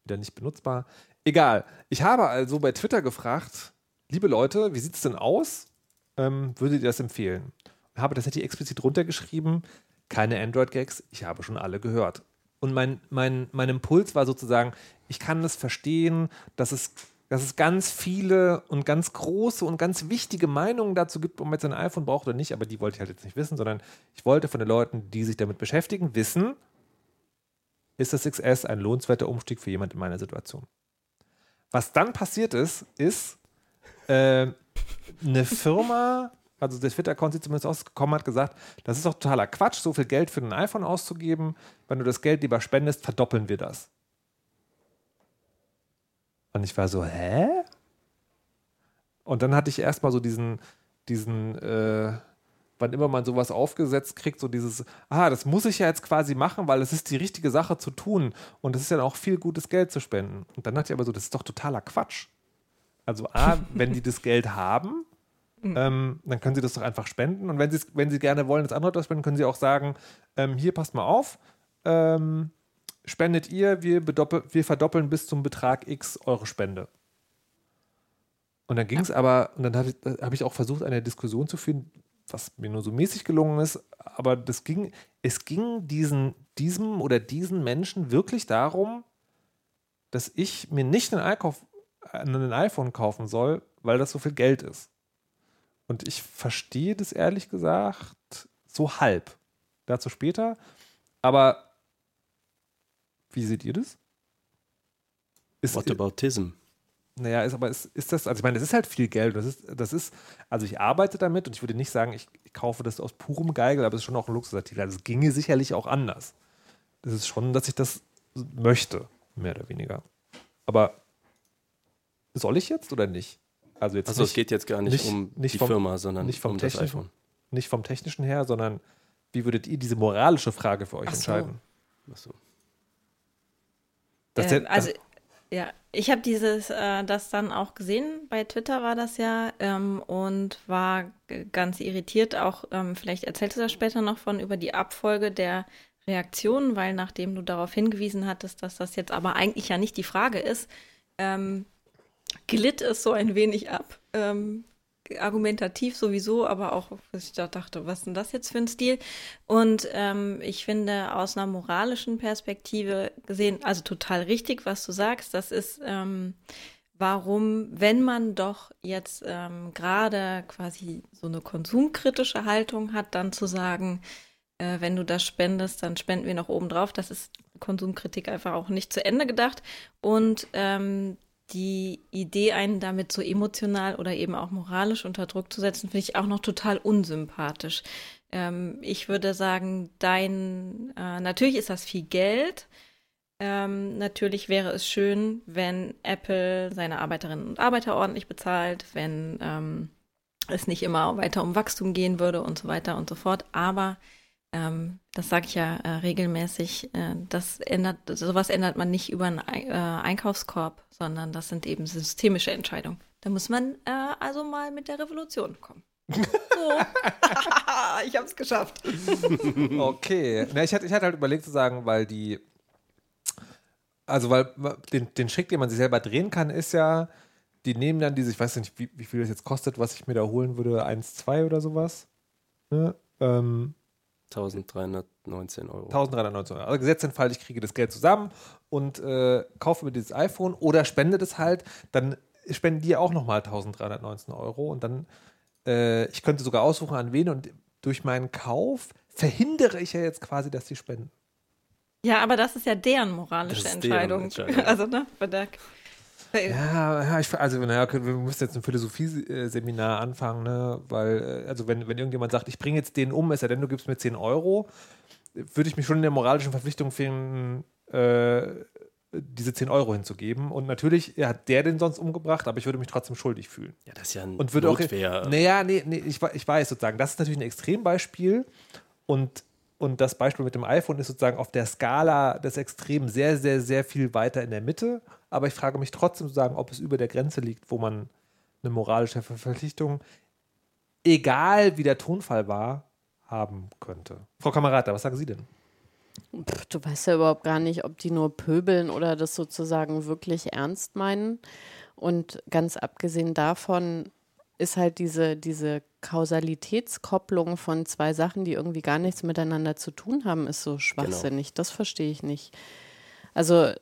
wieder nicht benutzbar. Egal. Ich habe also bei Twitter gefragt, liebe Leute, wie sieht es denn aus? Ähm, würdet ihr das empfehlen? Und habe das natürlich explizit runtergeschrieben. Keine Android-Gags, ich habe schon alle gehört. Und mein, mein, mein Impuls war sozusagen, ich kann das verstehen, dass es, dass es ganz viele und ganz große und ganz wichtige Meinungen dazu gibt, ob man jetzt ein iPhone braucht oder nicht, aber die wollte ich halt jetzt nicht wissen, sondern ich wollte von den Leuten, die sich damit beschäftigen, wissen, ist das XS ein lohnenswerter Umstieg für jemand in meiner Situation? Was dann passiert ist, ist, äh, eine Firma, also der Twitter-Account sieht zumindest ausgekommen, hat gesagt, das ist doch totaler Quatsch, so viel Geld für ein iPhone auszugeben. Wenn du das Geld lieber spendest, verdoppeln wir das. Und ich war so, hä? Und dann hatte ich erstmal so diesen, diesen, äh, wann immer man sowas aufgesetzt kriegt, so dieses, ah, das muss ich ja jetzt quasi machen, weil es ist die richtige Sache zu tun und es ist ja auch viel gutes Geld zu spenden. Und dann dachte ich aber so, das ist doch totaler Quatsch. Also A, wenn die das Geld haben, ähm, dann können sie das doch einfach spenden. Und wenn sie, wenn sie gerne wollen, das andere das spenden, können sie auch sagen, ähm, hier, passt mal auf, ähm, spendet ihr, wir, wir verdoppeln bis zum Betrag X eure Spende. Und dann ging es aber, und dann habe ich, hab ich auch versucht, eine Diskussion zu führen, was mir nur so mäßig gelungen ist, aber das ging, es ging diesen, diesem oder diesen Menschen wirklich darum, dass ich mir nicht einen, Einkauf, ein iPhone kaufen soll, weil das so viel Geld ist. Und ich verstehe das ehrlich gesagt so halb. Dazu später. Aber wie seht ihr das? Ist, Whataboutism. naja, ist aber ist, ist das, also ich meine, das ist halt viel Geld. Das ist, das ist, also ich arbeite damit und ich würde nicht sagen, ich, ich kaufe das aus purem Geigel, aber es ist schon auch ein Luxusartikel. Also es ginge sicherlich auch anders. Das ist schon, dass ich das möchte, mehr oder weniger. Aber soll ich jetzt oder nicht? Also jetzt Also es nicht, geht jetzt gar nicht, nicht- um nicht die vom- Firma, sondern nicht vom um das Technischen. iPhone. nicht vom Technischen her, sondern wie würdet ihr diese moralische Frage für euch Ach so. entscheiden? Achso. Ähm, der- also, ja, ich habe dieses, äh, das dann auch gesehen, bei Twitter war das ja, ähm, und war ganz irritiert, auch, ähm, vielleicht erzählst du das später noch von, über die Abfolge der Reaktionen, weil nachdem du darauf hingewiesen hattest, dass das jetzt aber eigentlich ja nicht die Frage ist, ähm, glitt es so ein wenig ab. Argumentativ sowieso, aber auch, was ich da dachte, was ist denn das jetzt für ein Stil? Und ähm, ich finde aus einer moralischen Perspektive gesehen, also total richtig, was du sagst, das ist, ähm, warum, wenn man doch jetzt ähm, gerade quasi so eine konsumkritische Haltung hat, dann zu sagen, äh, wenn du das spendest, dann spenden wir noch oben drauf. Das ist Konsumkritik einfach auch nicht zu Ende gedacht. Und ähm, die Idee, einen damit so emotional oder eben auch moralisch unter Druck zu setzen, finde ich auch noch total unsympathisch. Ähm, ich würde sagen, dein, äh, natürlich ist das viel Geld. Ähm, natürlich wäre es schön, wenn Apple seine Arbeiterinnen und Arbeiter ordentlich bezahlt, wenn ähm, es nicht immer weiter um Wachstum gehen würde und so weiter und so fort. Aber ähm, das sage ich ja äh, regelmäßig, äh, das ändert, sowas ändert man nicht über einen äh, Einkaufskorb, sondern das sind eben systemische Entscheidungen. Da muss man äh, also mal mit der Revolution kommen. So. ich habe es geschafft. okay. Na, ich, hatte, ich hatte halt überlegt zu sagen, weil die, also weil den, den Schick, den man sich selber drehen kann, ist ja, die nehmen dann diese, ich weiß nicht, wie, wie viel das jetzt kostet, was ich mir da holen würde, 1, 2 oder sowas. Ne? Ähm, 1319 Euro. 1319 Euro. Also gesetzt den Fall, ich kriege das Geld zusammen und äh, kaufe mir dieses iPhone oder spende das halt, dann spenden die auch nochmal 1319 Euro und dann, äh, ich könnte sogar aussuchen, an wen und durch meinen Kauf verhindere ich ja jetzt quasi, dass die spenden. Ja, aber das ist ja deren moralische Entscheidung. Deren Entscheidung. Also, ne, ja, ja ich, also naja, wir müssen jetzt ein Philosophie-Seminar anfangen, ne? weil, äh, also wenn, wenn irgendjemand sagt, ich bringe jetzt den um, ist ja denn, du gibst mir 10 Euro, würde ich mich schon in der moralischen Verpflichtung finden, äh, diese 10 Euro hinzugeben. Und natürlich hat der den sonst umgebracht, aber ich würde mich trotzdem schuldig fühlen. Ja, das ist ja ein und würde Notwehr. Auch, naja, nee, nee, ich, ich weiß sozusagen, das ist natürlich ein Extrembeispiel und und das Beispiel mit dem iPhone ist sozusagen auf der Skala des Extremen sehr, sehr, sehr viel weiter in der Mitte. Aber ich frage mich trotzdem zu sagen, ob es über der Grenze liegt, wo man eine moralische Verpflichtung, egal wie der Tonfall war, haben könnte. Frau Kamerata, was sagen Sie denn? Pff, du weißt ja überhaupt gar nicht, ob die nur pöbeln oder das sozusagen wirklich ernst meinen. Und ganz abgesehen davon ist halt diese, diese Kausalitätskopplung von zwei Sachen, die irgendwie gar nichts miteinander zu tun haben, ist so genau. schwachsinnig. Genau. Das verstehe ich nicht. Also,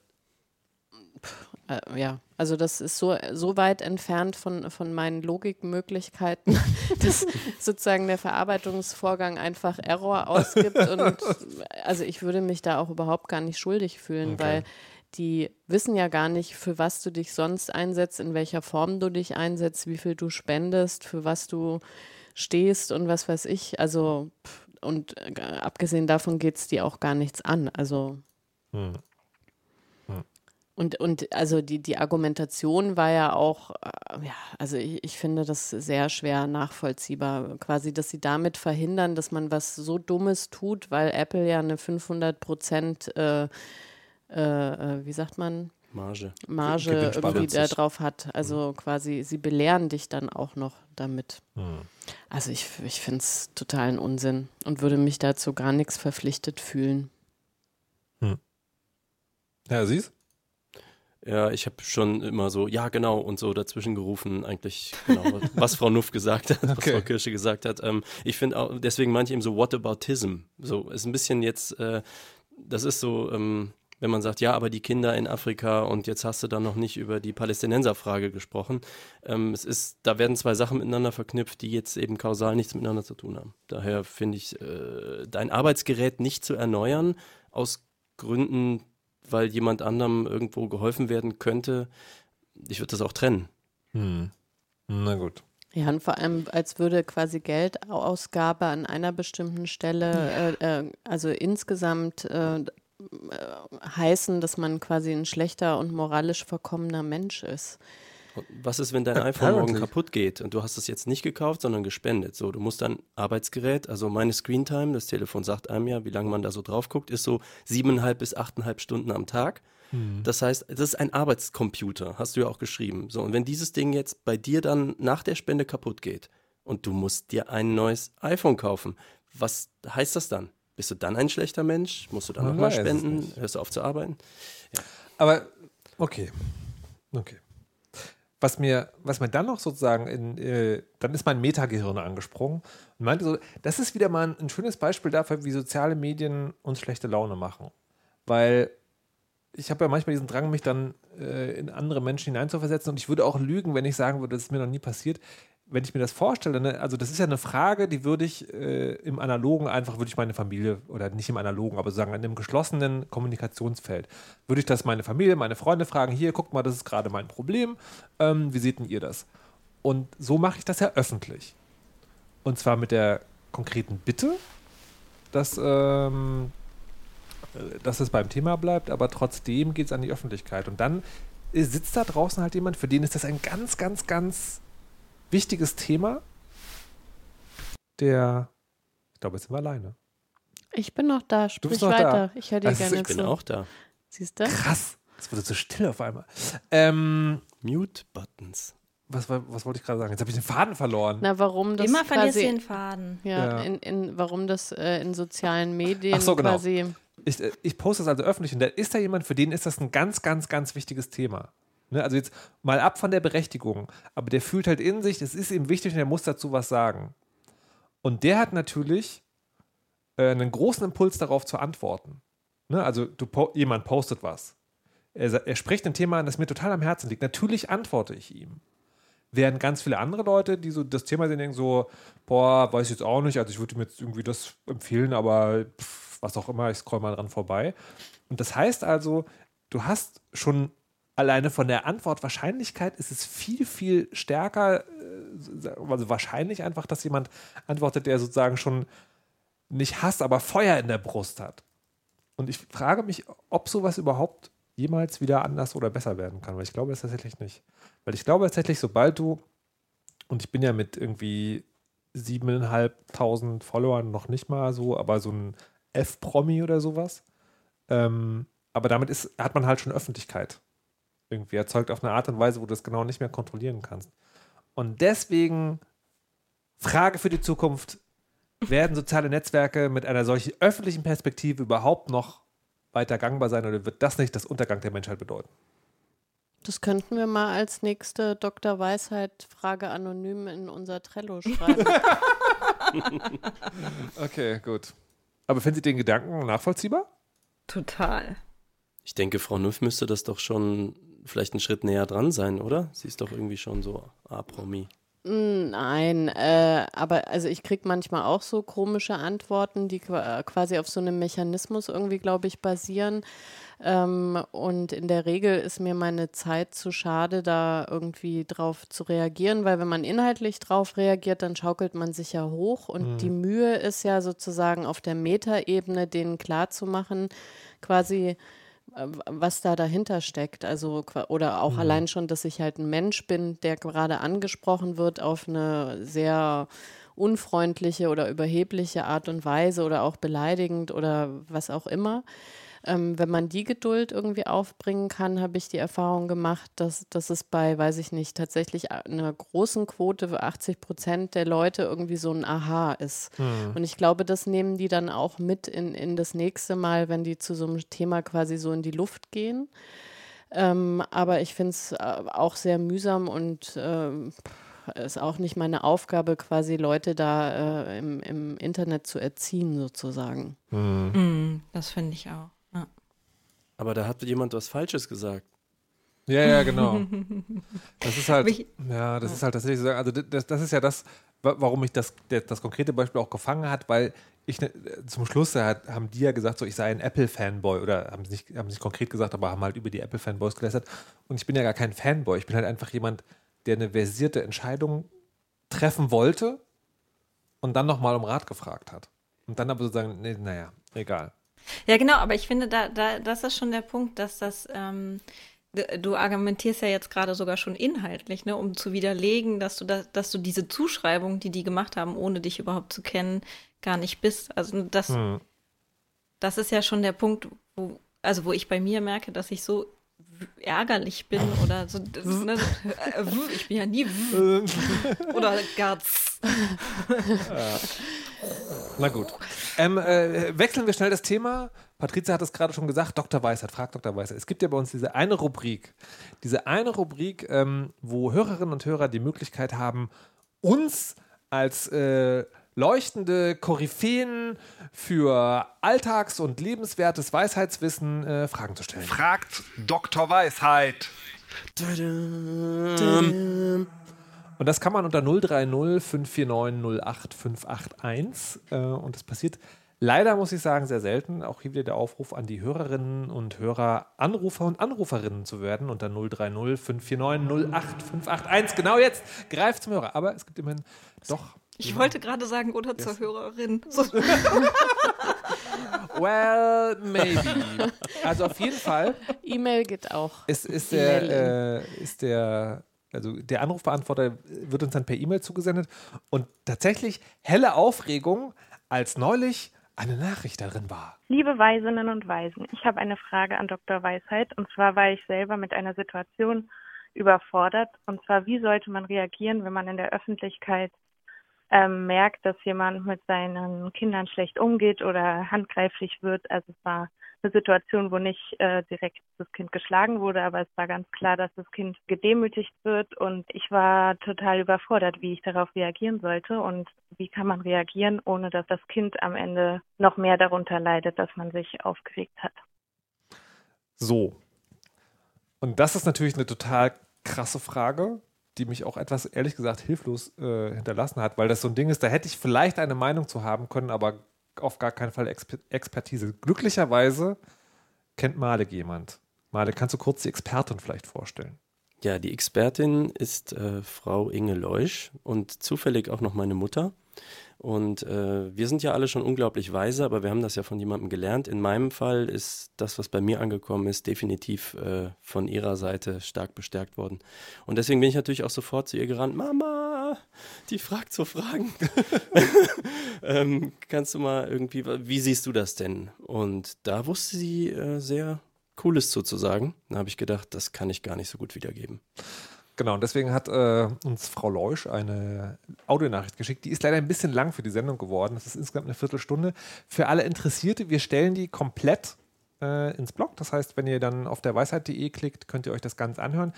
äh, ja, also das ist so, so weit entfernt von, von meinen Logikmöglichkeiten, dass sozusagen der Verarbeitungsvorgang einfach Error ausgibt. Und also ich würde mich da auch überhaupt gar nicht schuldig fühlen, okay. weil die wissen ja gar nicht, für was du dich sonst einsetzt, in welcher Form du dich einsetzt, wie viel du spendest, für was du stehst und was weiß ich. Also, und äh, abgesehen davon geht es dir auch gar nichts an. Also. Hm. Und, und also die, die Argumentation war ja auch, äh, ja, also ich, ich finde das sehr schwer nachvollziehbar, quasi, dass sie damit verhindern, dass man was so Dummes tut, weil Apple ja eine 500 Prozent äh, äh, äh, wie sagt man? Marge. Marge irgendwie da drauf hat. Also mhm. quasi, sie belehren dich dann auch noch damit. Mhm. Also ich, ich finde es totalen Unsinn und würde mich dazu gar nichts verpflichtet fühlen. Hm. Ja, siehst ja, ich habe schon immer so, ja, genau, und so dazwischen gerufen, eigentlich, genau, was Frau Nuff gesagt hat, was Frau Kirsche gesagt hat. Ähm, ich finde auch, deswegen manche eben so Whataboutism. So, ist ein bisschen jetzt, äh, das ist so, ähm, wenn man sagt, ja, aber die Kinder in Afrika und jetzt hast du dann noch nicht über die Palästinenserfrage gesprochen. Ähm, es ist, da werden zwei Sachen miteinander verknüpft, die jetzt eben kausal nichts miteinander zu tun haben. Daher finde ich, äh, dein Arbeitsgerät nicht zu erneuern, aus Gründen, weil jemand anderem irgendwo geholfen werden könnte, ich würde das auch trennen. Hm. Na gut. Ja, und vor allem, als würde quasi Geldausgabe an einer bestimmten Stelle, äh, äh, also insgesamt äh, äh, heißen, dass man quasi ein schlechter und moralisch verkommener Mensch ist. Was ist, wenn dein iPhone morgen kaputt geht und du hast es jetzt nicht gekauft, sondern gespendet? So, du musst dein Arbeitsgerät, also meine Screentime, das Telefon sagt einem ja, wie lange man da so drauf guckt, ist so siebeneinhalb bis achteinhalb Stunden am Tag. Mhm. Das heißt, das ist ein Arbeitscomputer, hast du ja auch geschrieben. So, und wenn dieses Ding jetzt bei dir dann nach der Spende kaputt geht und du musst dir ein neues iPhone kaufen, was heißt das dann? Bist du dann ein schlechter Mensch? Musst du dann nochmal spenden? Hörst du auf zu arbeiten? Ja. Aber okay. Okay. Was mir, was mir dann noch sozusagen in, äh, dann ist mein Metagehirn angesprungen und meinte so, das ist wieder mal ein, ein, schönes Beispiel dafür, wie soziale Medien uns schlechte Laune machen. Weil ich habe ja manchmal diesen Drang, mich dann äh, in andere Menschen hineinzuversetzen und ich würde auch lügen, wenn ich sagen würde, das ist mir noch nie passiert wenn ich mir das vorstelle, ne, also das ist ja eine Frage, die würde ich äh, im Analogen einfach, würde ich meine Familie, oder nicht im Analogen, aber sagen, in einem geschlossenen Kommunikationsfeld, würde ich das meine Familie, meine Freunde fragen, hier, guckt mal, das ist gerade mein Problem, ähm, wie seht denn ihr das? Und so mache ich das ja öffentlich. Und zwar mit der konkreten Bitte, dass, ähm, äh, dass es beim Thema bleibt, aber trotzdem geht es an die Öffentlichkeit. Und dann sitzt da draußen halt jemand, für den ist das ein ganz, ganz, ganz wichtiges Thema. Der, ich glaube, jetzt sind wir alleine. Ich bin noch da, sprich noch weiter. Da. Ich höre dir also gerne Ich bin auch da. Siehst du? Krass. Es wurde so still auf einmal. Ähm, Mute-Buttons. Was, was, wollte ich gerade sagen? Jetzt habe ich den Faden verloren. Na, warum das Immer verlierst du den Faden. Ja, ja. In, in, warum das äh, in sozialen Medien Ach so, genau. quasi. Ich, äh, ich poste das also öffentlich und da ist da jemand, für den ist das ein ganz, ganz, ganz wichtiges Thema. Ne? Also jetzt mal ab von der Berechtigung, aber der fühlt halt in sich, das ist ihm wichtig und er muss dazu was sagen. Und der hat natürlich äh, einen großen Impuls darauf zu antworten. Ne? Also du, jemand postet was. Er, er spricht ein Thema an, das mir total am Herzen liegt. Natürlich antworte ich ihm. Während ganz viele andere Leute, die so das Thema sehen, denken so, boah, weiß ich jetzt auch nicht, also ich würde mir jetzt irgendwie das empfehlen, aber pff, was auch immer, ich scroll mal dran vorbei. Und das heißt also, du hast schon alleine von der Antwortwahrscheinlichkeit ist es viel, viel stärker, äh, also wahrscheinlich einfach, dass jemand antwortet, der sozusagen schon nicht Hass, aber Feuer in der Brust hat. Und ich frage mich, ob sowas überhaupt jemals wieder anders oder besser werden kann, weil ich glaube es tatsächlich nicht. Weil ich glaube tatsächlich, sobald du, und ich bin ja mit irgendwie siebeneinhalbtausend Followern noch nicht mal so, aber so ein F-Promi oder sowas, ähm, aber damit ist, hat man halt schon Öffentlichkeit irgendwie erzeugt auf eine Art und Weise, wo du das genau nicht mehr kontrollieren kannst. Und deswegen Frage für die Zukunft, werden soziale Netzwerke mit einer solchen öffentlichen Perspektive überhaupt noch weiter gangbar sein oder wird das nicht das Untergang der Menschheit bedeuten? Das könnten wir mal als nächste Dr. Weisheit Frage anonym in unser Trello schreiben. okay, gut. Aber finden Sie den Gedanken nachvollziehbar? Total. Ich denke, Frau Nuff müsste das doch schon vielleicht einen Schritt näher dran sein, oder? Sie ist doch irgendwie schon so A-Promi. Nein, äh, aber also ich kriege manchmal auch so komische Antworten, die quasi auf so einem Mechanismus irgendwie, glaube ich, basieren. Ähm, und in der Regel ist mir meine Zeit zu schade, da irgendwie drauf zu reagieren, weil wenn man inhaltlich drauf reagiert, dann schaukelt man sich ja hoch. Und mhm. die Mühe ist ja sozusagen auf der Metaebene, denen klarzumachen, quasi was da dahinter steckt. Also, oder auch mhm. allein schon, dass ich halt ein Mensch bin, der gerade angesprochen wird auf eine sehr unfreundliche oder überhebliche Art und Weise oder auch beleidigend oder was auch immer. Ähm, wenn man die Geduld irgendwie aufbringen kann, habe ich die Erfahrung gemacht, dass, dass es bei, weiß ich nicht, tatsächlich einer großen Quote für 80 Prozent der Leute irgendwie so ein Aha ist. Mhm. Und ich glaube, das nehmen die dann auch mit in, in das nächste Mal, wenn die zu so einem Thema quasi so in die Luft gehen. Ähm, aber ich finde es äh, auch sehr mühsam und äh, ist auch nicht meine Aufgabe, quasi Leute da äh, im, im Internet zu erziehen, sozusagen. Mhm. Das finde ich auch. Aber da hat jemand was Falsches gesagt. Ja, ja, genau. Das ist halt, ja, das ist halt tatsächlich so, also das, das ist ja das, warum mich das, das konkrete Beispiel auch gefangen hat, weil ich ne, zum Schluss hat, haben die ja gesagt, so ich sei ein Apple-Fanboy oder haben sie nicht, haben nicht konkret gesagt, aber haben halt über die Apple-Fanboys gelästert. Und ich bin ja gar kein Fanboy. Ich bin halt einfach jemand, der eine versierte Entscheidung treffen wollte und dann nochmal um Rat gefragt hat. Und dann aber sozusagen, nee, naja, egal. Ja, genau, aber ich finde, da, da, das ist schon der Punkt, dass das, ähm, du argumentierst ja jetzt gerade sogar schon inhaltlich, ne, um zu widerlegen, dass du da, dass du diese Zuschreibung, die die gemacht haben, ohne dich überhaupt zu kennen, gar nicht bist. Also das, hm. das ist ja schon der Punkt, wo, also wo ich bei mir merke, dass ich so ärgerlich bin oder so. Ne, ich bin ja nie oder Gatz. Na gut. Ähm, äh, wechseln wir schnell das Thema. Patricia hat es gerade schon gesagt, Dr. Weisheit, fragt Dr. Weisheit. Es gibt ja bei uns diese eine Rubrik, diese eine Rubrik, ähm, wo Hörerinnen und Hörer die Möglichkeit haben, uns als äh, leuchtende Koryphäen für Alltags- und lebenswertes Weisheitswissen äh, Fragen zu stellen. Fragt Dr. Weisheit. Und das kann man unter 030 549 08 581 äh, und das passiert leider, muss ich sagen, sehr selten. Auch hier wieder der Aufruf an die Hörerinnen und Hörer, Anrufer und Anruferinnen zu werden unter 030 549 08 581. Genau jetzt greift zum Hörer. Aber es gibt immerhin doch ich wollte gerade sagen, oder zur Hörerin. So. well, maybe. Also auf jeden Fall. E-Mail geht auch. Ist, ist, der, äh, ist der, also der Anrufbeantworter wird uns dann per E-Mail zugesendet und tatsächlich helle Aufregung, als neulich eine Nachricht darin war. Liebe Weisinnen und Weisen, ich habe eine Frage an Dr. Weisheit und zwar war ich selber mit einer Situation überfordert und zwar wie sollte man reagieren, wenn man in der Öffentlichkeit ähm, merkt, dass jemand mit seinen Kindern schlecht umgeht oder handgreiflich wird. Also es war eine Situation, wo nicht äh, direkt das Kind geschlagen wurde, aber es war ganz klar, dass das Kind gedemütigt wird und ich war total überfordert, wie ich darauf reagieren sollte und wie kann man reagieren, ohne dass das Kind am Ende noch mehr darunter leidet, dass man sich aufgeregt hat. So. Und das ist natürlich eine total krasse Frage, die mich auch etwas, ehrlich gesagt, hilflos äh, hinterlassen hat, weil das so ein Ding ist, da hätte ich vielleicht eine Meinung zu haben können, aber auf gar keinen Fall Exper Expertise. Glücklicherweise kennt Malek jemand. Malek, kannst du kurz die Expertin vielleicht vorstellen? Ja, die Expertin ist äh, Frau Inge Leusch und zufällig auch noch meine Mutter. Und äh, wir sind ja alle schon unglaublich weise, aber wir haben das ja von jemandem gelernt. In meinem Fall ist das, was bei mir angekommen ist, definitiv äh, von ihrer Seite stark bestärkt worden. Und deswegen bin ich natürlich auch sofort zu ihr gerannt. Mama, die fragt so Fragen. ähm, kannst du mal irgendwie, wie siehst du das denn? Und da wusste sie äh, sehr Cooles zuzusagen. Da habe ich gedacht, das kann ich gar nicht so gut wiedergeben. Genau, und deswegen hat äh, uns Frau Leusch eine Audionachricht geschickt. Die ist leider ein bisschen lang für die Sendung geworden. Das ist insgesamt eine Viertelstunde. Für alle Interessierte, wir stellen die komplett äh, ins Blog. Das heißt, wenn ihr dann auf der weisheit.de klickt, könnt ihr euch das Ganze anhören.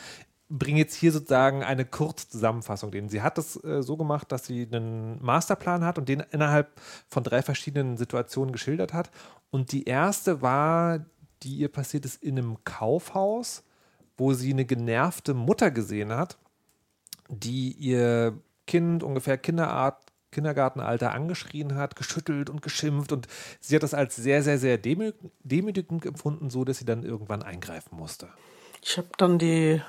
Bringe jetzt hier sozusagen eine Kurzzusammenfassung. Sie hat das äh, so gemacht, dass sie einen Masterplan hat und den innerhalb von drei verschiedenen Situationen geschildert hat. Und die erste war, die ihr passiert ist in einem Kaufhaus wo sie eine genervte Mutter gesehen hat, die ihr Kind ungefähr Kinderart, Kindergartenalter angeschrien hat, geschüttelt und geschimpft und sie hat das als sehr, sehr, sehr demütigend empfunden, so dass sie dann irgendwann eingreifen musste. Ich habe dann die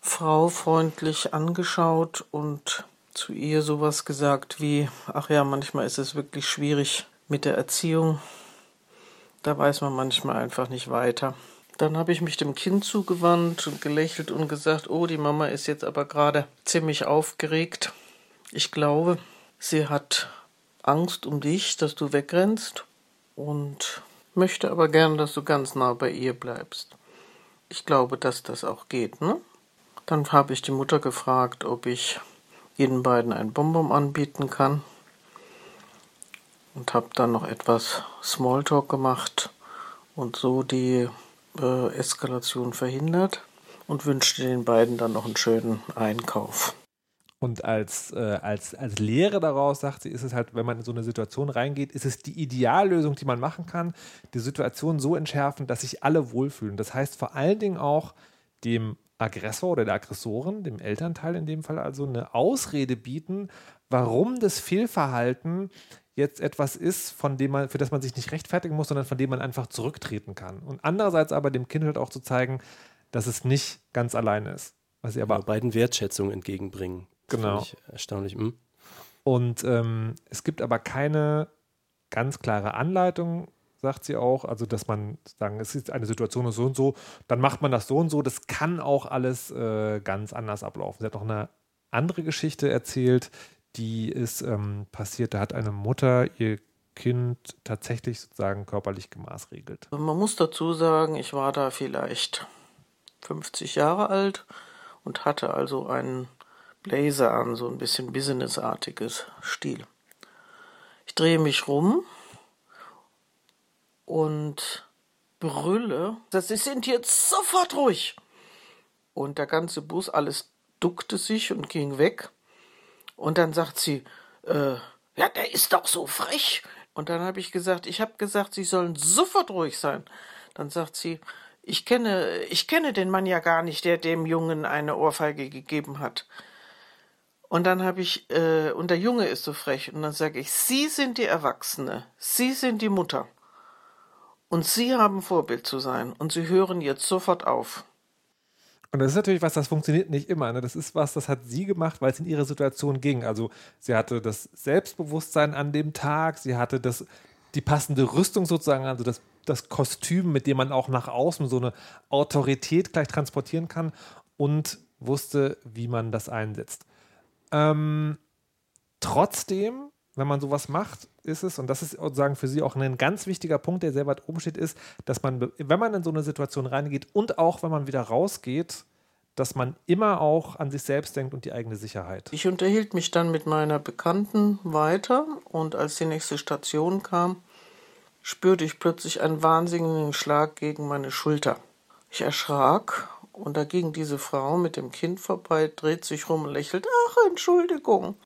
Frau freundlich angeschaut und zu ihr sowas gesagt wie, ach ja, manchmal ist es wirklich schwierig mit der Erziehung. Da weiß man manchmal einfach nicht weiter. Dann habe ich mich dem Kind zugewandt und gelächelt und gesagt, oh, die Mama ist jetzt aber gerade ziemlich aufgeregt. Ich glaube, sie hat Angst um dich, dass du wegrennst und möchte aber gern, dass du ganz nah bei ihr bleibst. Ich glaube, dass das auch geht, ne? Dann habe ich die Mutter gefragt, ob ich jeden beiden ein Bonbon anbieten kann und habe dann noch etwas Smalltalk gemacht und so die äh, Eskalation verhindert und wünschte den beiden dann noch einen schönen Einkauf. Und als, äh, als, als Lehre daraus, sagt sie, ist es halt, wenn man in so eine Situation reingeht, ist es die Ideallösung, die man machen kann, die Situation so entschärfen, dass sich alle wohlfühlen. Das heißt vor allen Dingen auch dem Aggressor oder der Aggressoren, dem Elternteil in dem Fall also, eine Ausrede bieten, warum das Fehlverhalten jetzt etwas ist, von dem man, für das man sich nicht rechtfertigen muss, sondern von dem man einfach zurücktreten kann. Und andererseits aber dem Kind halt auch zu zeigen, dass es nicht ganz allein ist. Was sie aber genau, beiden Wertschätzung entgegenbringen. Genau. erstaunlich. Hm? Und ähm, es gibt aber keine ganz klare Anleitung, sagt sie auch. Also, dass man sagen, es ist eine Situation so und so, dann macht man das so und so. Das kann auch alles äh, ganz anders ablaufen. Sie hat noch eine andere Geschichte erzählt, die ist ähm, passiert. Da hat eine Mutter ihr Kind tatsächlich sozusagen körperlich gemaßregelt. Man muss dazu sagen, ich war da vielleicht 50 Jahre alt und hatte also einen Blazer an, so ein bisschen businessartiges Stil. Ich drehe mich rum und brülle, Sie sind jetzt sofort ruhig. Und der ganze Bus, alles duckte sich und ging weg. Und dann sagt sie, äh, ja, der ist doch so frech. Und dann habe ich gesagt, ich habe gesagt, Sie sollen sofort ruhig sein. Dann sagt sie, ich kenne, ich kenne den Mann ja gar nicht, der dem Jungen eine Ohrfeige gegeben hat. Und dann habe ich, äh, und der Junge ist so frech. Und dann sage ich, Sie sind die Erwachsene. Sie sind die Mutter. Und Sie haben Vorbild zu sein. Und Sie hören jetzt sofort auf. Und das ist natürlich was, das funktioniert nicht immer. Ne? Das ist was, das hat sie gemacht, weil es in ihre Situation ging. Also sie hatte das Selbstbewusstsein an dem Tag, sie hatte das, die passende Rüstung sozusagen, also das, das Kostüm, mit dem man auch nach außen so eine Autorität gleich transportieren kann und wusste, wie man das einsetzt. Ähm, trotzdem, wenn man sowas macht, ist es, und das ist sozusagen für Sie auch ein ganz wichtiger Punkt, der sehr weit oben steht, ist, dass man, wenn man in so eine Situation reingeht und auch wenn man wieder rausgeht, dass man immer auch an sich selbst denkt und die eigene Sicherheit. Ich unterhielt mich dann mit meiner Bekannten weiter und als die nächste Station kam, spürte ich plötzlich einen wahnsinnigen Schlag gegen meine Schulter. Ich erschrak und da ging diese Frau mit dem Kind vorbei, dreht sich rum und lächelt. Ach, Entschuldigung.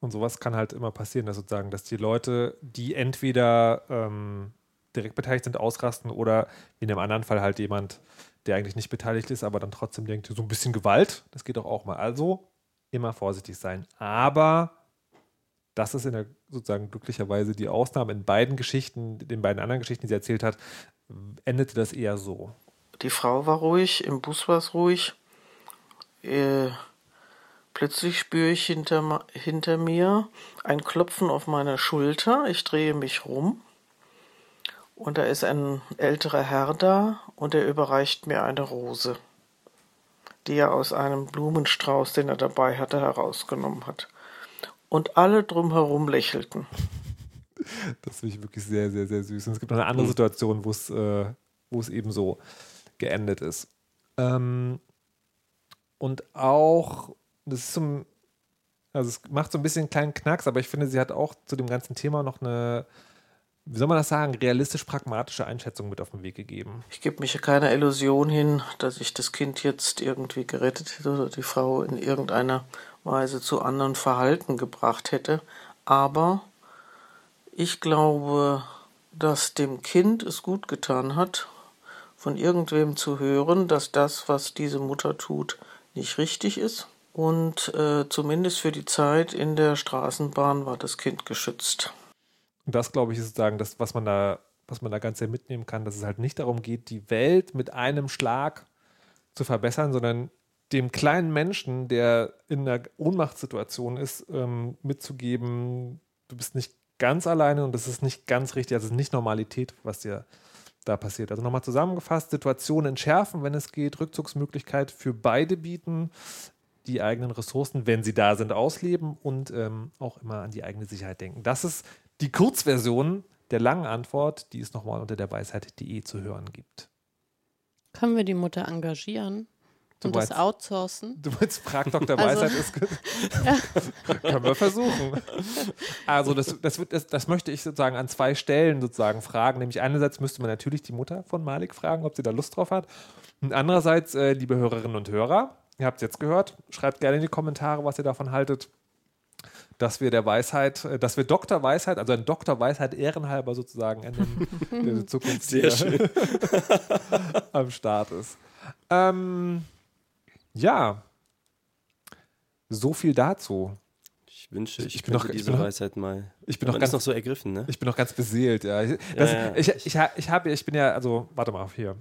Und sowas kann halt immer passieren, dass sozusagen, dass die Leute, die entweder ähm, direkt beteiligt sind, ausrasten oder in dem anderen Fall halt jemand, der eigentlich nicht beteiligt ist, aber dann trotzdem denkt, so ein bisschen Gewalt, das geht doch auch mal. Also immer vorsichtig sein. Aber das ist in der sozusagen glücklicherweise die Ausnahme. In beiden Geschichten, den beiden anderen Geschichten, die sie erzählt hat, endete das eher so. Die Frau war ruhig, im Bus war es ruhig. Äh, plötzlich spüre ich hinter, hinter mir ein Klopfen auf meiner Schulter. Ich drehe mich rum. Und da ist ein älterer Herr da und er überreicht mir eine Rose, die er aus einem Blumenstrauß, den er dabei hatte, herausgenommen hat. Und alle drumherum lächelten. Das finde ich wirklich sehr, sehr, sehr süß. Und es gibt noch eine andere Situation, wo es, äh, wo es eben so geendet ist. Ähm, und auch, das ist zum, also es macht so ein bisschen einen kleinen Knacks, aber ich finde, sie hat auch zu dem ganzen Thema noch eine, wie soll man das sagen, realistisch-pragmatische Einschätzung mit auf den Weg gegeben. Ich gebe mich keiner Illusion hin, dass ich das Kind jetzt irgendwie gerettet hätte oder die Frau in irgendeiner Weise zu anderen Verhalten gebracht hätte. Aber ich glaube, dass dem Kind es gut getan hat, von irgendwem zu hören, dass das, was diese Mutter tut, nicht richtig ist. Und äh, zumindest für die Zeit in der Straßenbahn war das Kind geschützt. Und das, glaube ich, ist sozusagen das, was man da, was man da ganz sehr mitnehmen kann, dass es halt nicht darum geht, die Welt mit einem Schlag zu verbessern, sondern dem kleinen Menschen, der in einer Ohnmachtssituation ist, ähm, mitzugeben, du bist nicht ganz alleine und das ist nicht ganz richtig, also es ist nicht Normalität, was dir da passiert. Also nochmal zusammengefasst, Situationen entschärfen, wenn es geht, Rückzugsmöglichkeit für beide bieten, die eigenen Ressourcen, wenn sie da sind, ausleben und ähm, auch immer an die eigene Sicherheit denken. Das ist die Kurzversion der langen Antwort, die es nochmal unter der Weisheit.de zu hören gibt. Können wir die Mutter engagieren? Du und meinst- das outsourcen? Du meinst, frag Dr. Also- Weisheit ist gut. Können wir versuchen. Also das, das, wird, das, das möchte ich sozusagen an zwei Stellen sozusagen fragen. Nämlich einerseits müsste man natürlich die Mutter von Malik fragen, ob sie da Lust drauf hat. Und andererseits, äh, liebe Hörerinnen und Hörer, ihr habt es jetzt gehört, schreibt gerne in die Kommentare, was ihr davon haltet, dass wir der Weisheit, äh, dass wir Dr. Weisheit, also ein Dr. Weisheit ehrenhalber sozusagen in, den, in der Zukunft Sehr hier am Start ist. Ähm, ja, so viel dazu. Ich wünsche, ich, Ich bin noch- ich diese bin noch- Weisheit mal. Ich bin noch ganz noch so ergriffen, ne? Ich bin noch ganz beseelt, ja. Ich, das, Ja, ja. ich, ich, ha- ich habe, ich bin ja, also, warte mal, hier.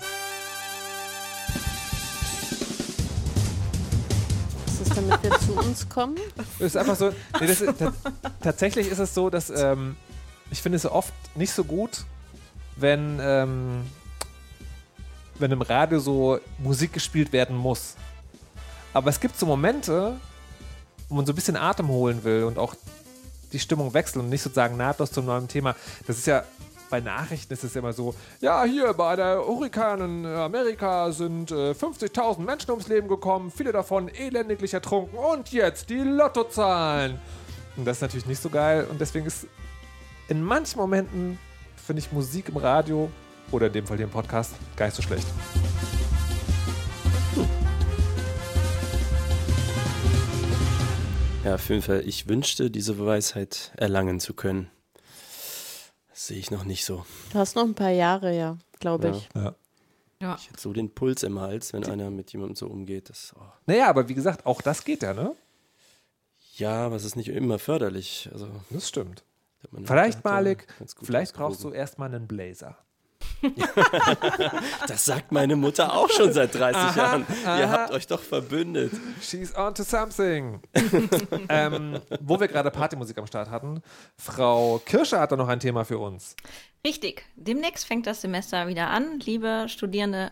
Damit wir zu uns kommen? Es ist einfach so, nee, das ist, ta- tatsächlich ist es so, dass ähm, ich finde es oft nicht so gut, wenn, ähm, wenn im Radio so Musik gespielt werden muss. Aber es gibt so Momente, wo man so ein bisschen Atem holen will und auch die Stimmung wechseln und nicht sozusagen nahtlos zum neuen Thema. Das ist ja bei Nachrichten ist es immer so, ja, hier bei der Hurrikan in Amerika sind äh, 50.000 Menschen ums Leben gekommen, viele davon elendiglich ertrunken und jetzt die Lottozahlen. Und das ist natürlich nicht so geil und deswegen ist in manchen Momenten finde ich Musik im Radio oder in dem Fall hier im Podcast gar nicht so schlecht. Ja, auf jeden Fall. Ich wünschte, diese Weisheit erlangen zu können. Sehe ich noch nicht so. Du hast noch ein paar Jahre, ja, glaube ich. Ja. Ja. Ich hätte so den Puls im Hals, wenn einer mit jemandem so umgeht. Das, oh. Naja, aber wie gesagt, auch das geht ja, ne? Ja, aber es ist nicht immer förderlich. Also, Das stimmt. Vielleicht, Malik, vielleicht brauchst du erstmal einen Blazer. Das sagt meine Mutter auch schon seit 30 Jahren. Ihr habt euch doch verbündet. She's on to something. ähm, wo wir gerade Partymusik am Start hatten, Frau Kirscher hat da noch ein Thema für uns. Richtig. Demnächst fängt das Semester wieder an. Liebe Studierende,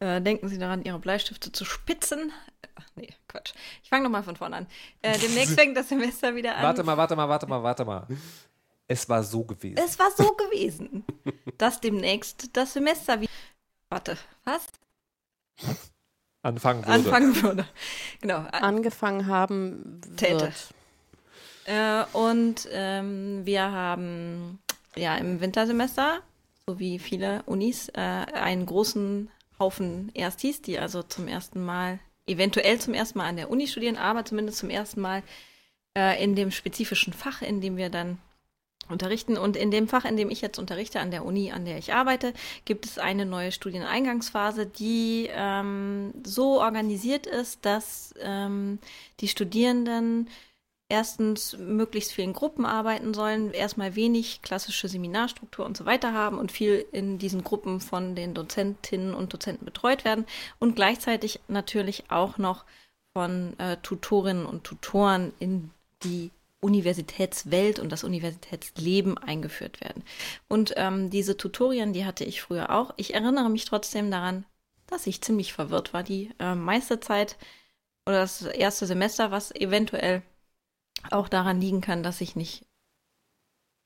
äh, denken Sie daran, Ihre Bleistifte zu spitzen. Ach, nee, Quatsch. Ich fange nochmal von vorne an. Äh, demnächst fängt das Semester wieder an. Warte mal, warte mal, warte mal, warte mal. Es war so gewesen. Es war so gewesen, dass demnächst das Semester wieder. Warte, was? anfangen würde. Anfangen würde. Genau. Angefangen haben Täte. wird. Äh, und ähm, wir haben ja im Wintersemester, so wie viele Unis, äh, einen großen Haufen Erstis, die also zum ersten Mal, eventuell zum ersten Mal an der Uni studieren, aber zumindest zum ersten Mal äh, in dem spezifischen Fach, in dem wir dann unterrichten. Und in dem Fach, in dem ich jetzt unterrichte, an der Uni, an der ich arbeite, gibt es eine neue Studieneingangsphase, die ähm, so organisiert ist, dass ähm, die Studierenden erstens möglichst viel in Gruppen arbeiten sollen, erstmal wenig klassische Seminarstruktur und so weiter haben und viel in diesen Gruppen von den Dozentinnen und Dozenten betreut werden und gleichzeitig natürlich auch noch von äh, Tutorinnen und Tutoren in die Universitätswelt und das Universitätsleben eingeführt werden. Und ähm, diese Tutorien, die hatte ich früher auch. Ich erinnere mich trotzdem daran, dass ich ziemlich verwirrt war die äh, meiste Zeit oder das erste Semester, was eventuell auch daran liegen kann, dass ich nicht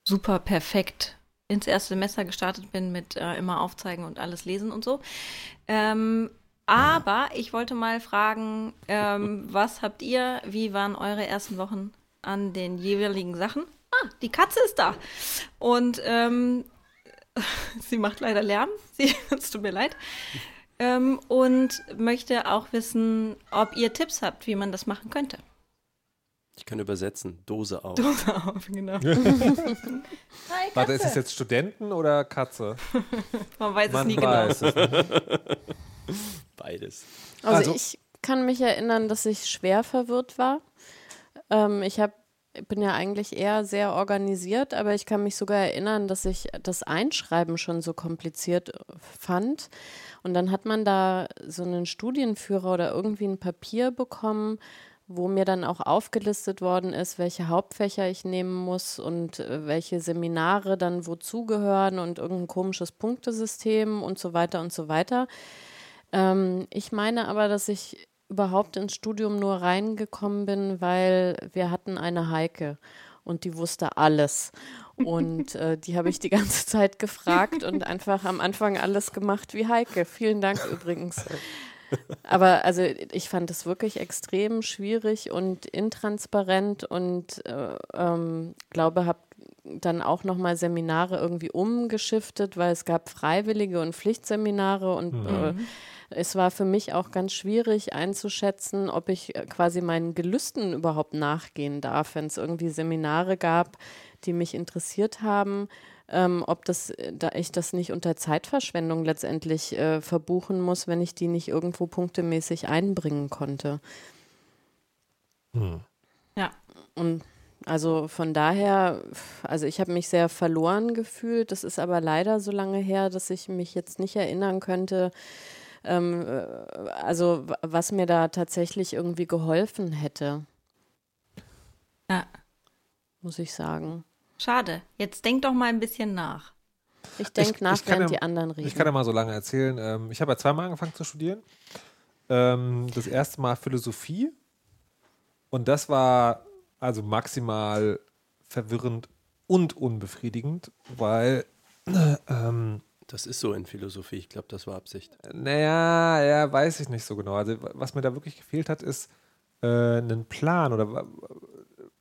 super perfekt ins erste Semester gestartet bin mit äh, immer aufzeigen und alles lesen und so. Ähm, aber ich wollte mal fragen, ähm, was habt ihr, wie waren eure ersten Wochen an den jeweiligen Sachen? Ah, die Katze ist da. Und ähm, sie macht leider Lärm. Sie, es tut mir leid. Ähm, und möchte auch wissen, ob ihr Tipps habt, wie man das machen könnte. Ich kann übersetzen. Dose auf. Dose auf, genau. Hi, Warte, ist es jetzt Studenten oder Katze? Man weiß es Man nie genau. weiß es nicht. Beides. Also, Also- ich kann mich erinnern, dass ich schwer verwirrt war. Ähm, ich hab, bin ja eigentlich eher sehr organisiert, aber ich kann mich sogar erinnern, dass ich das Einschreiben schon so kompliziert äh, fand. Und dann hat man da so einen Studienführer oder irgendwie ein Papier bekommen, wo mir dann auch aufgelistet worden ist, welche Hauptfächer ich nehmen muss und äh, welche Seminare dann wozu gehören und irgendein komisches Punktesystem und so weiter und so weiter. Ähm, ich meine aber, dass ich überhaupt ins Studium nur reingekommen bin, weil wir hatten eine Heike und die wusste alles. Und äh, die habe ich die ganze Zeit gefragt und einfach am Anfang alles gemacht wie Heike. Vielen Dank übrigens. Aber also ich fand es wirklich extrem schwierig und intransparent und äh, ähm, glaube, habe dann auch nochmal Seminare irgendwie umgeschiftet, weil es gab Freiwillige und Pflichtseminare und äh, es war für mich auch ganz schwierig einzuschätzen, ob ich äh, quasi meinen Gelüsten überhaupt nachgehen darf, wenn es irgendwie Seminare gab, die mich interessiert haben, ähm, ob das, äh, da ich das nicht unter Zeitverschwendung letztendlich äh, verbuchen muss, wenn ich die nicht irgendwo punktemäßig einbringen konnte. Ja. Und also von daher, also ich habe mich sehr verloren gefühlt. Das ist aber leider so lange her, dass ich mich jetzt nicht erinnern könnte, ähm, äh, also was mir da tatsächlich irgendwie geholfen hätte, Ja. muss ich sagen. Schade. Jetzt denk doch mal ein bisschen nach. Ich denke nach, ich kann während ja- die anderen reden. Ich kann ja mal so lange erzählen. Ähm, ich habe ja zweimal angefangen zu studieren. Ähm, das erste Mal Philosophie. Und das war also maximal verwirrend und unbefriedigend, weil, ähm, Das ist so in Philosophie. Ich glaube, das war Absicht. naja, ja, weiß ich nicht so genau. Also, wa- was mir da wirklich gefehlt hat, ist äh, einen Plan oder wa-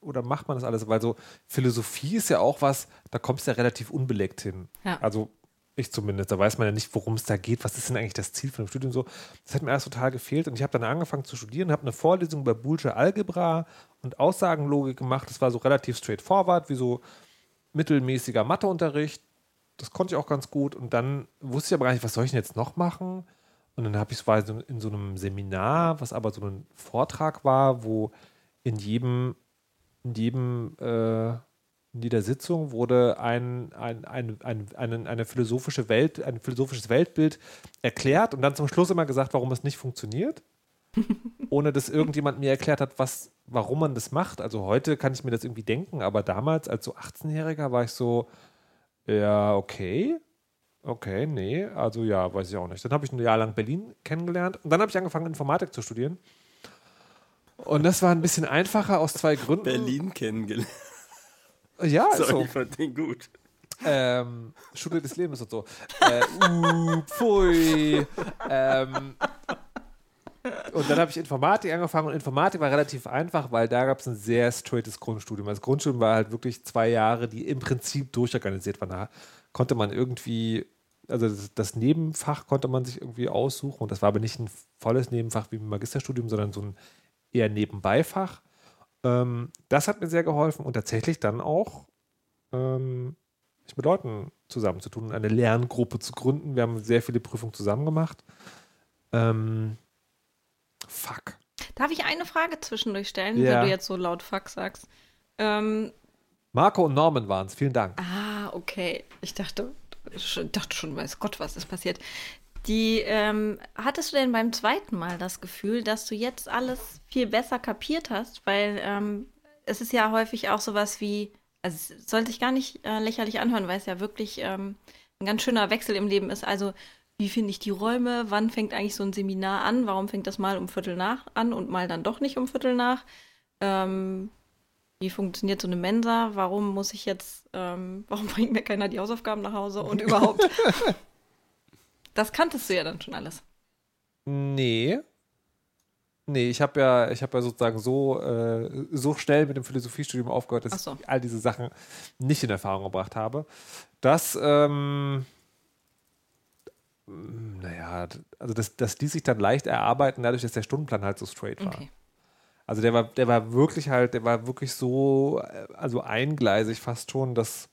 oder macht man das alles? Weil so Philosophie ist ja auch was, da kommst du ja relativ unbeleckt hin. Ja. Also ich zumindest, da weiß man ja nicht, worum es da geht, was ist denn eigentlich das Ziel von dem Studium so. Das hat mir alles total gefehlt und ich habe dann angefangen zu studieren, habe eine Vorlesung über Boolsche Algebra und Aussagenlogik gemacht. Das war so relativ straightforward, wie so mittelmäßiger Matheunterricht. Das konnte ich auch ganz gut und dann wusste ich aber gar nicht, was soll ich denn jetzt noch machen? Und dann habe ich es war so in so einem Seminar, was aber so ein Vortrag war, wo in jedem, in jedem, äh, in jeder Sitzung wurde ein, ein, ein, ein, eine, eine philosophische Welt, ein philosophisches Weltbild erklärt und dann zum Schluss immer gesagt, warum es nicht funktioniert. ohne dass irgendjemand mir erklärt hat, was, warum man das macht. Also heute kann ich mir das irgendwie denken, aber damals als so 18-Jähriger war ich so, ja, okay. Okay, nee, also ja, weiß ich auch nicht. Dann habe ich ein Jahr lang Berlin kennengelernt und dann habe ich angefangen, Informatik zu studieren. Und das war ein bisschen einfacher aus zwei Gründen. Berlin kennengelernt. Ja, Sorry, also, ich fand den gut. ähm, Schule des Lebens und so. Äh, uh, pfui. Ähm, und dann habe ich Informatik angefangen und Informatik war relativ einfach, weil da gab es ein sehr straightes Grundstudium. Das Grundstudium war halt wirklich zwei Jahre, die im Prinzip durchorganisiert waren. Da konnte man irgendwie, also das, das Nebenfach konnte man sich irgendwie aussuchen und das war aber nicht ein volles Nebenfach wie im Magisterstudium, sondern so ein eher Nebenbeifach. Ähm, das hat mir sehr geholfen und tatsächlich dann auch ähm, sich mit Leuten zusammenzutun, eine Lerngruppe zu gründen. Wir haben sehr viele Prüfungen zusammen gemacht. Ähm, fuck. Darf ich eine Frage zwischendurch stellen, Ja. wenn du jetzt so laut Fuck sagst? Ähm, Marco und Norman waren es. Vielen Dank. ah, okay. Ich dachte, ich dachte schon, weiß Gott, was ist passiert. Die, ähm, hattest du denn beim zweiten Mal das Gefühl, dass du jetzt alles viel besser kapiert hast? Weil ähm, es ist ja häufig auch sowas wie, also es soll sich gar nicht äh, lächerlich anhören, weil es ja wirklich ähm, ein ganz schöner Wechsel im Leben ist. Also, wie finde ich die Räume? Wann fängt eigentlich so ein Seminar an? Warum fängt das mal um Viertel nach an und mal dann doch nicht um Viertel nach? Ähm, wie funktioniert so eine Mensa? Warum muss ich jetzt, ähm, warum bringt mir keiner die Hausaufgaben nach Hause und überhaupt? das kanntest du ja dann schon alles. Nee. Nee, ich habe ja, ich habe ja sozusagen so, äh, so schnell mit dem Philosophiestudium aufgehört, dass so. ich all diese Sachen nicht in Erfahrung gebracht habe. Das, ähm, naja, d- also das, das ließ sich dann leicht erarbeiten, dadurch, dass der Stundenplan halt so straight war. Okay. Also der war, der war wirklich halt, der war wirklich so, äh, also eingleisig fast schon, dass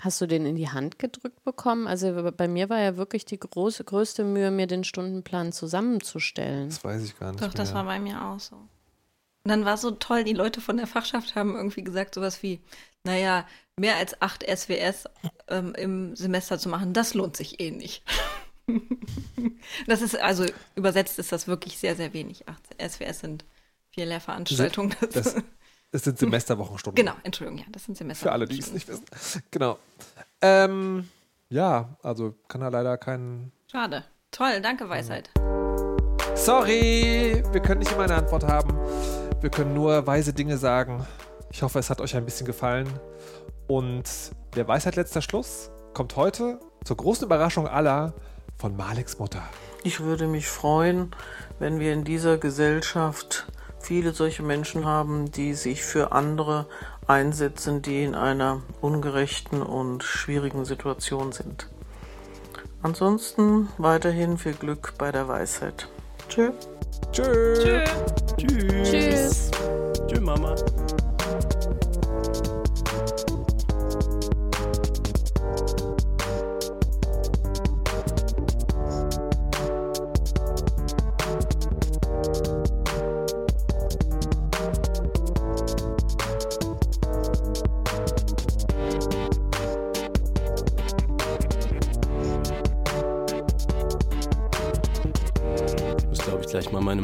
Hast du den in die Hand gedrückt bekommen? Also bei mir war ja wirklich die große, größte Mühe, mir den Stundenplan zusammenzustellen. das weiß ich gar nicht. Doch, das mehr. war bei mir auch so. Und dann war so toll, die Leute von der Fachschaft haben irgendwie gesagt, sowas wie, naja, mehr als acht SWS ähm, im Semester zu machen, das lohnt sich eh nicht. das ist, also übersetzt ist das wirklich sehr, sehr wenig. Acht SWS sind vier Lehrveranstaltungen. Das, das sind Semesterwochenstunden. genau, Entschuldigung, ja, das sind Semester. Für alle, die es nicht wissen. Genau. Ähm, ja, also kann er leider keinen. Schade. Toll, danke, Weisheit. Sorry, wir können nicht immer eine Antwort haben. Wir können nur weise Dinge sagen. Ich hoffe, es hat euch ein bisschen gefallen. Und der Weisheit letzter Schluss kommt heute zur großen Überraschung aller von Maleks Mutter. Ich würde mich freuen, wenn wir in dieser Gesellschaft viele solche Menschen haben, die sich für andere einsetzen, die in einer ungerechten und schwierigen Situation sind. Ansonsten weiterhin viel Glück bei der Weisheit. Tschö. Tschüss. Tschüss. Tschüss. Tschüss, Mama.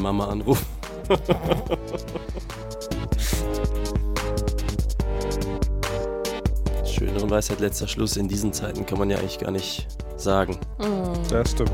Mama anrufen. Schöneren Weisheit letzter Schluss in diesen Zeiten kann man ja eigentlich gar nicht sagen. Das stimmt.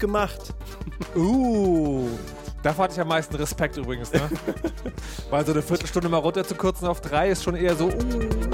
Gut gemacht. Uh, davor hatte ich am meisten Respekt übrigens, ne? Weil so eine Viertelstunde mal runter zu kürzen auf drei ist schon eher so, uh.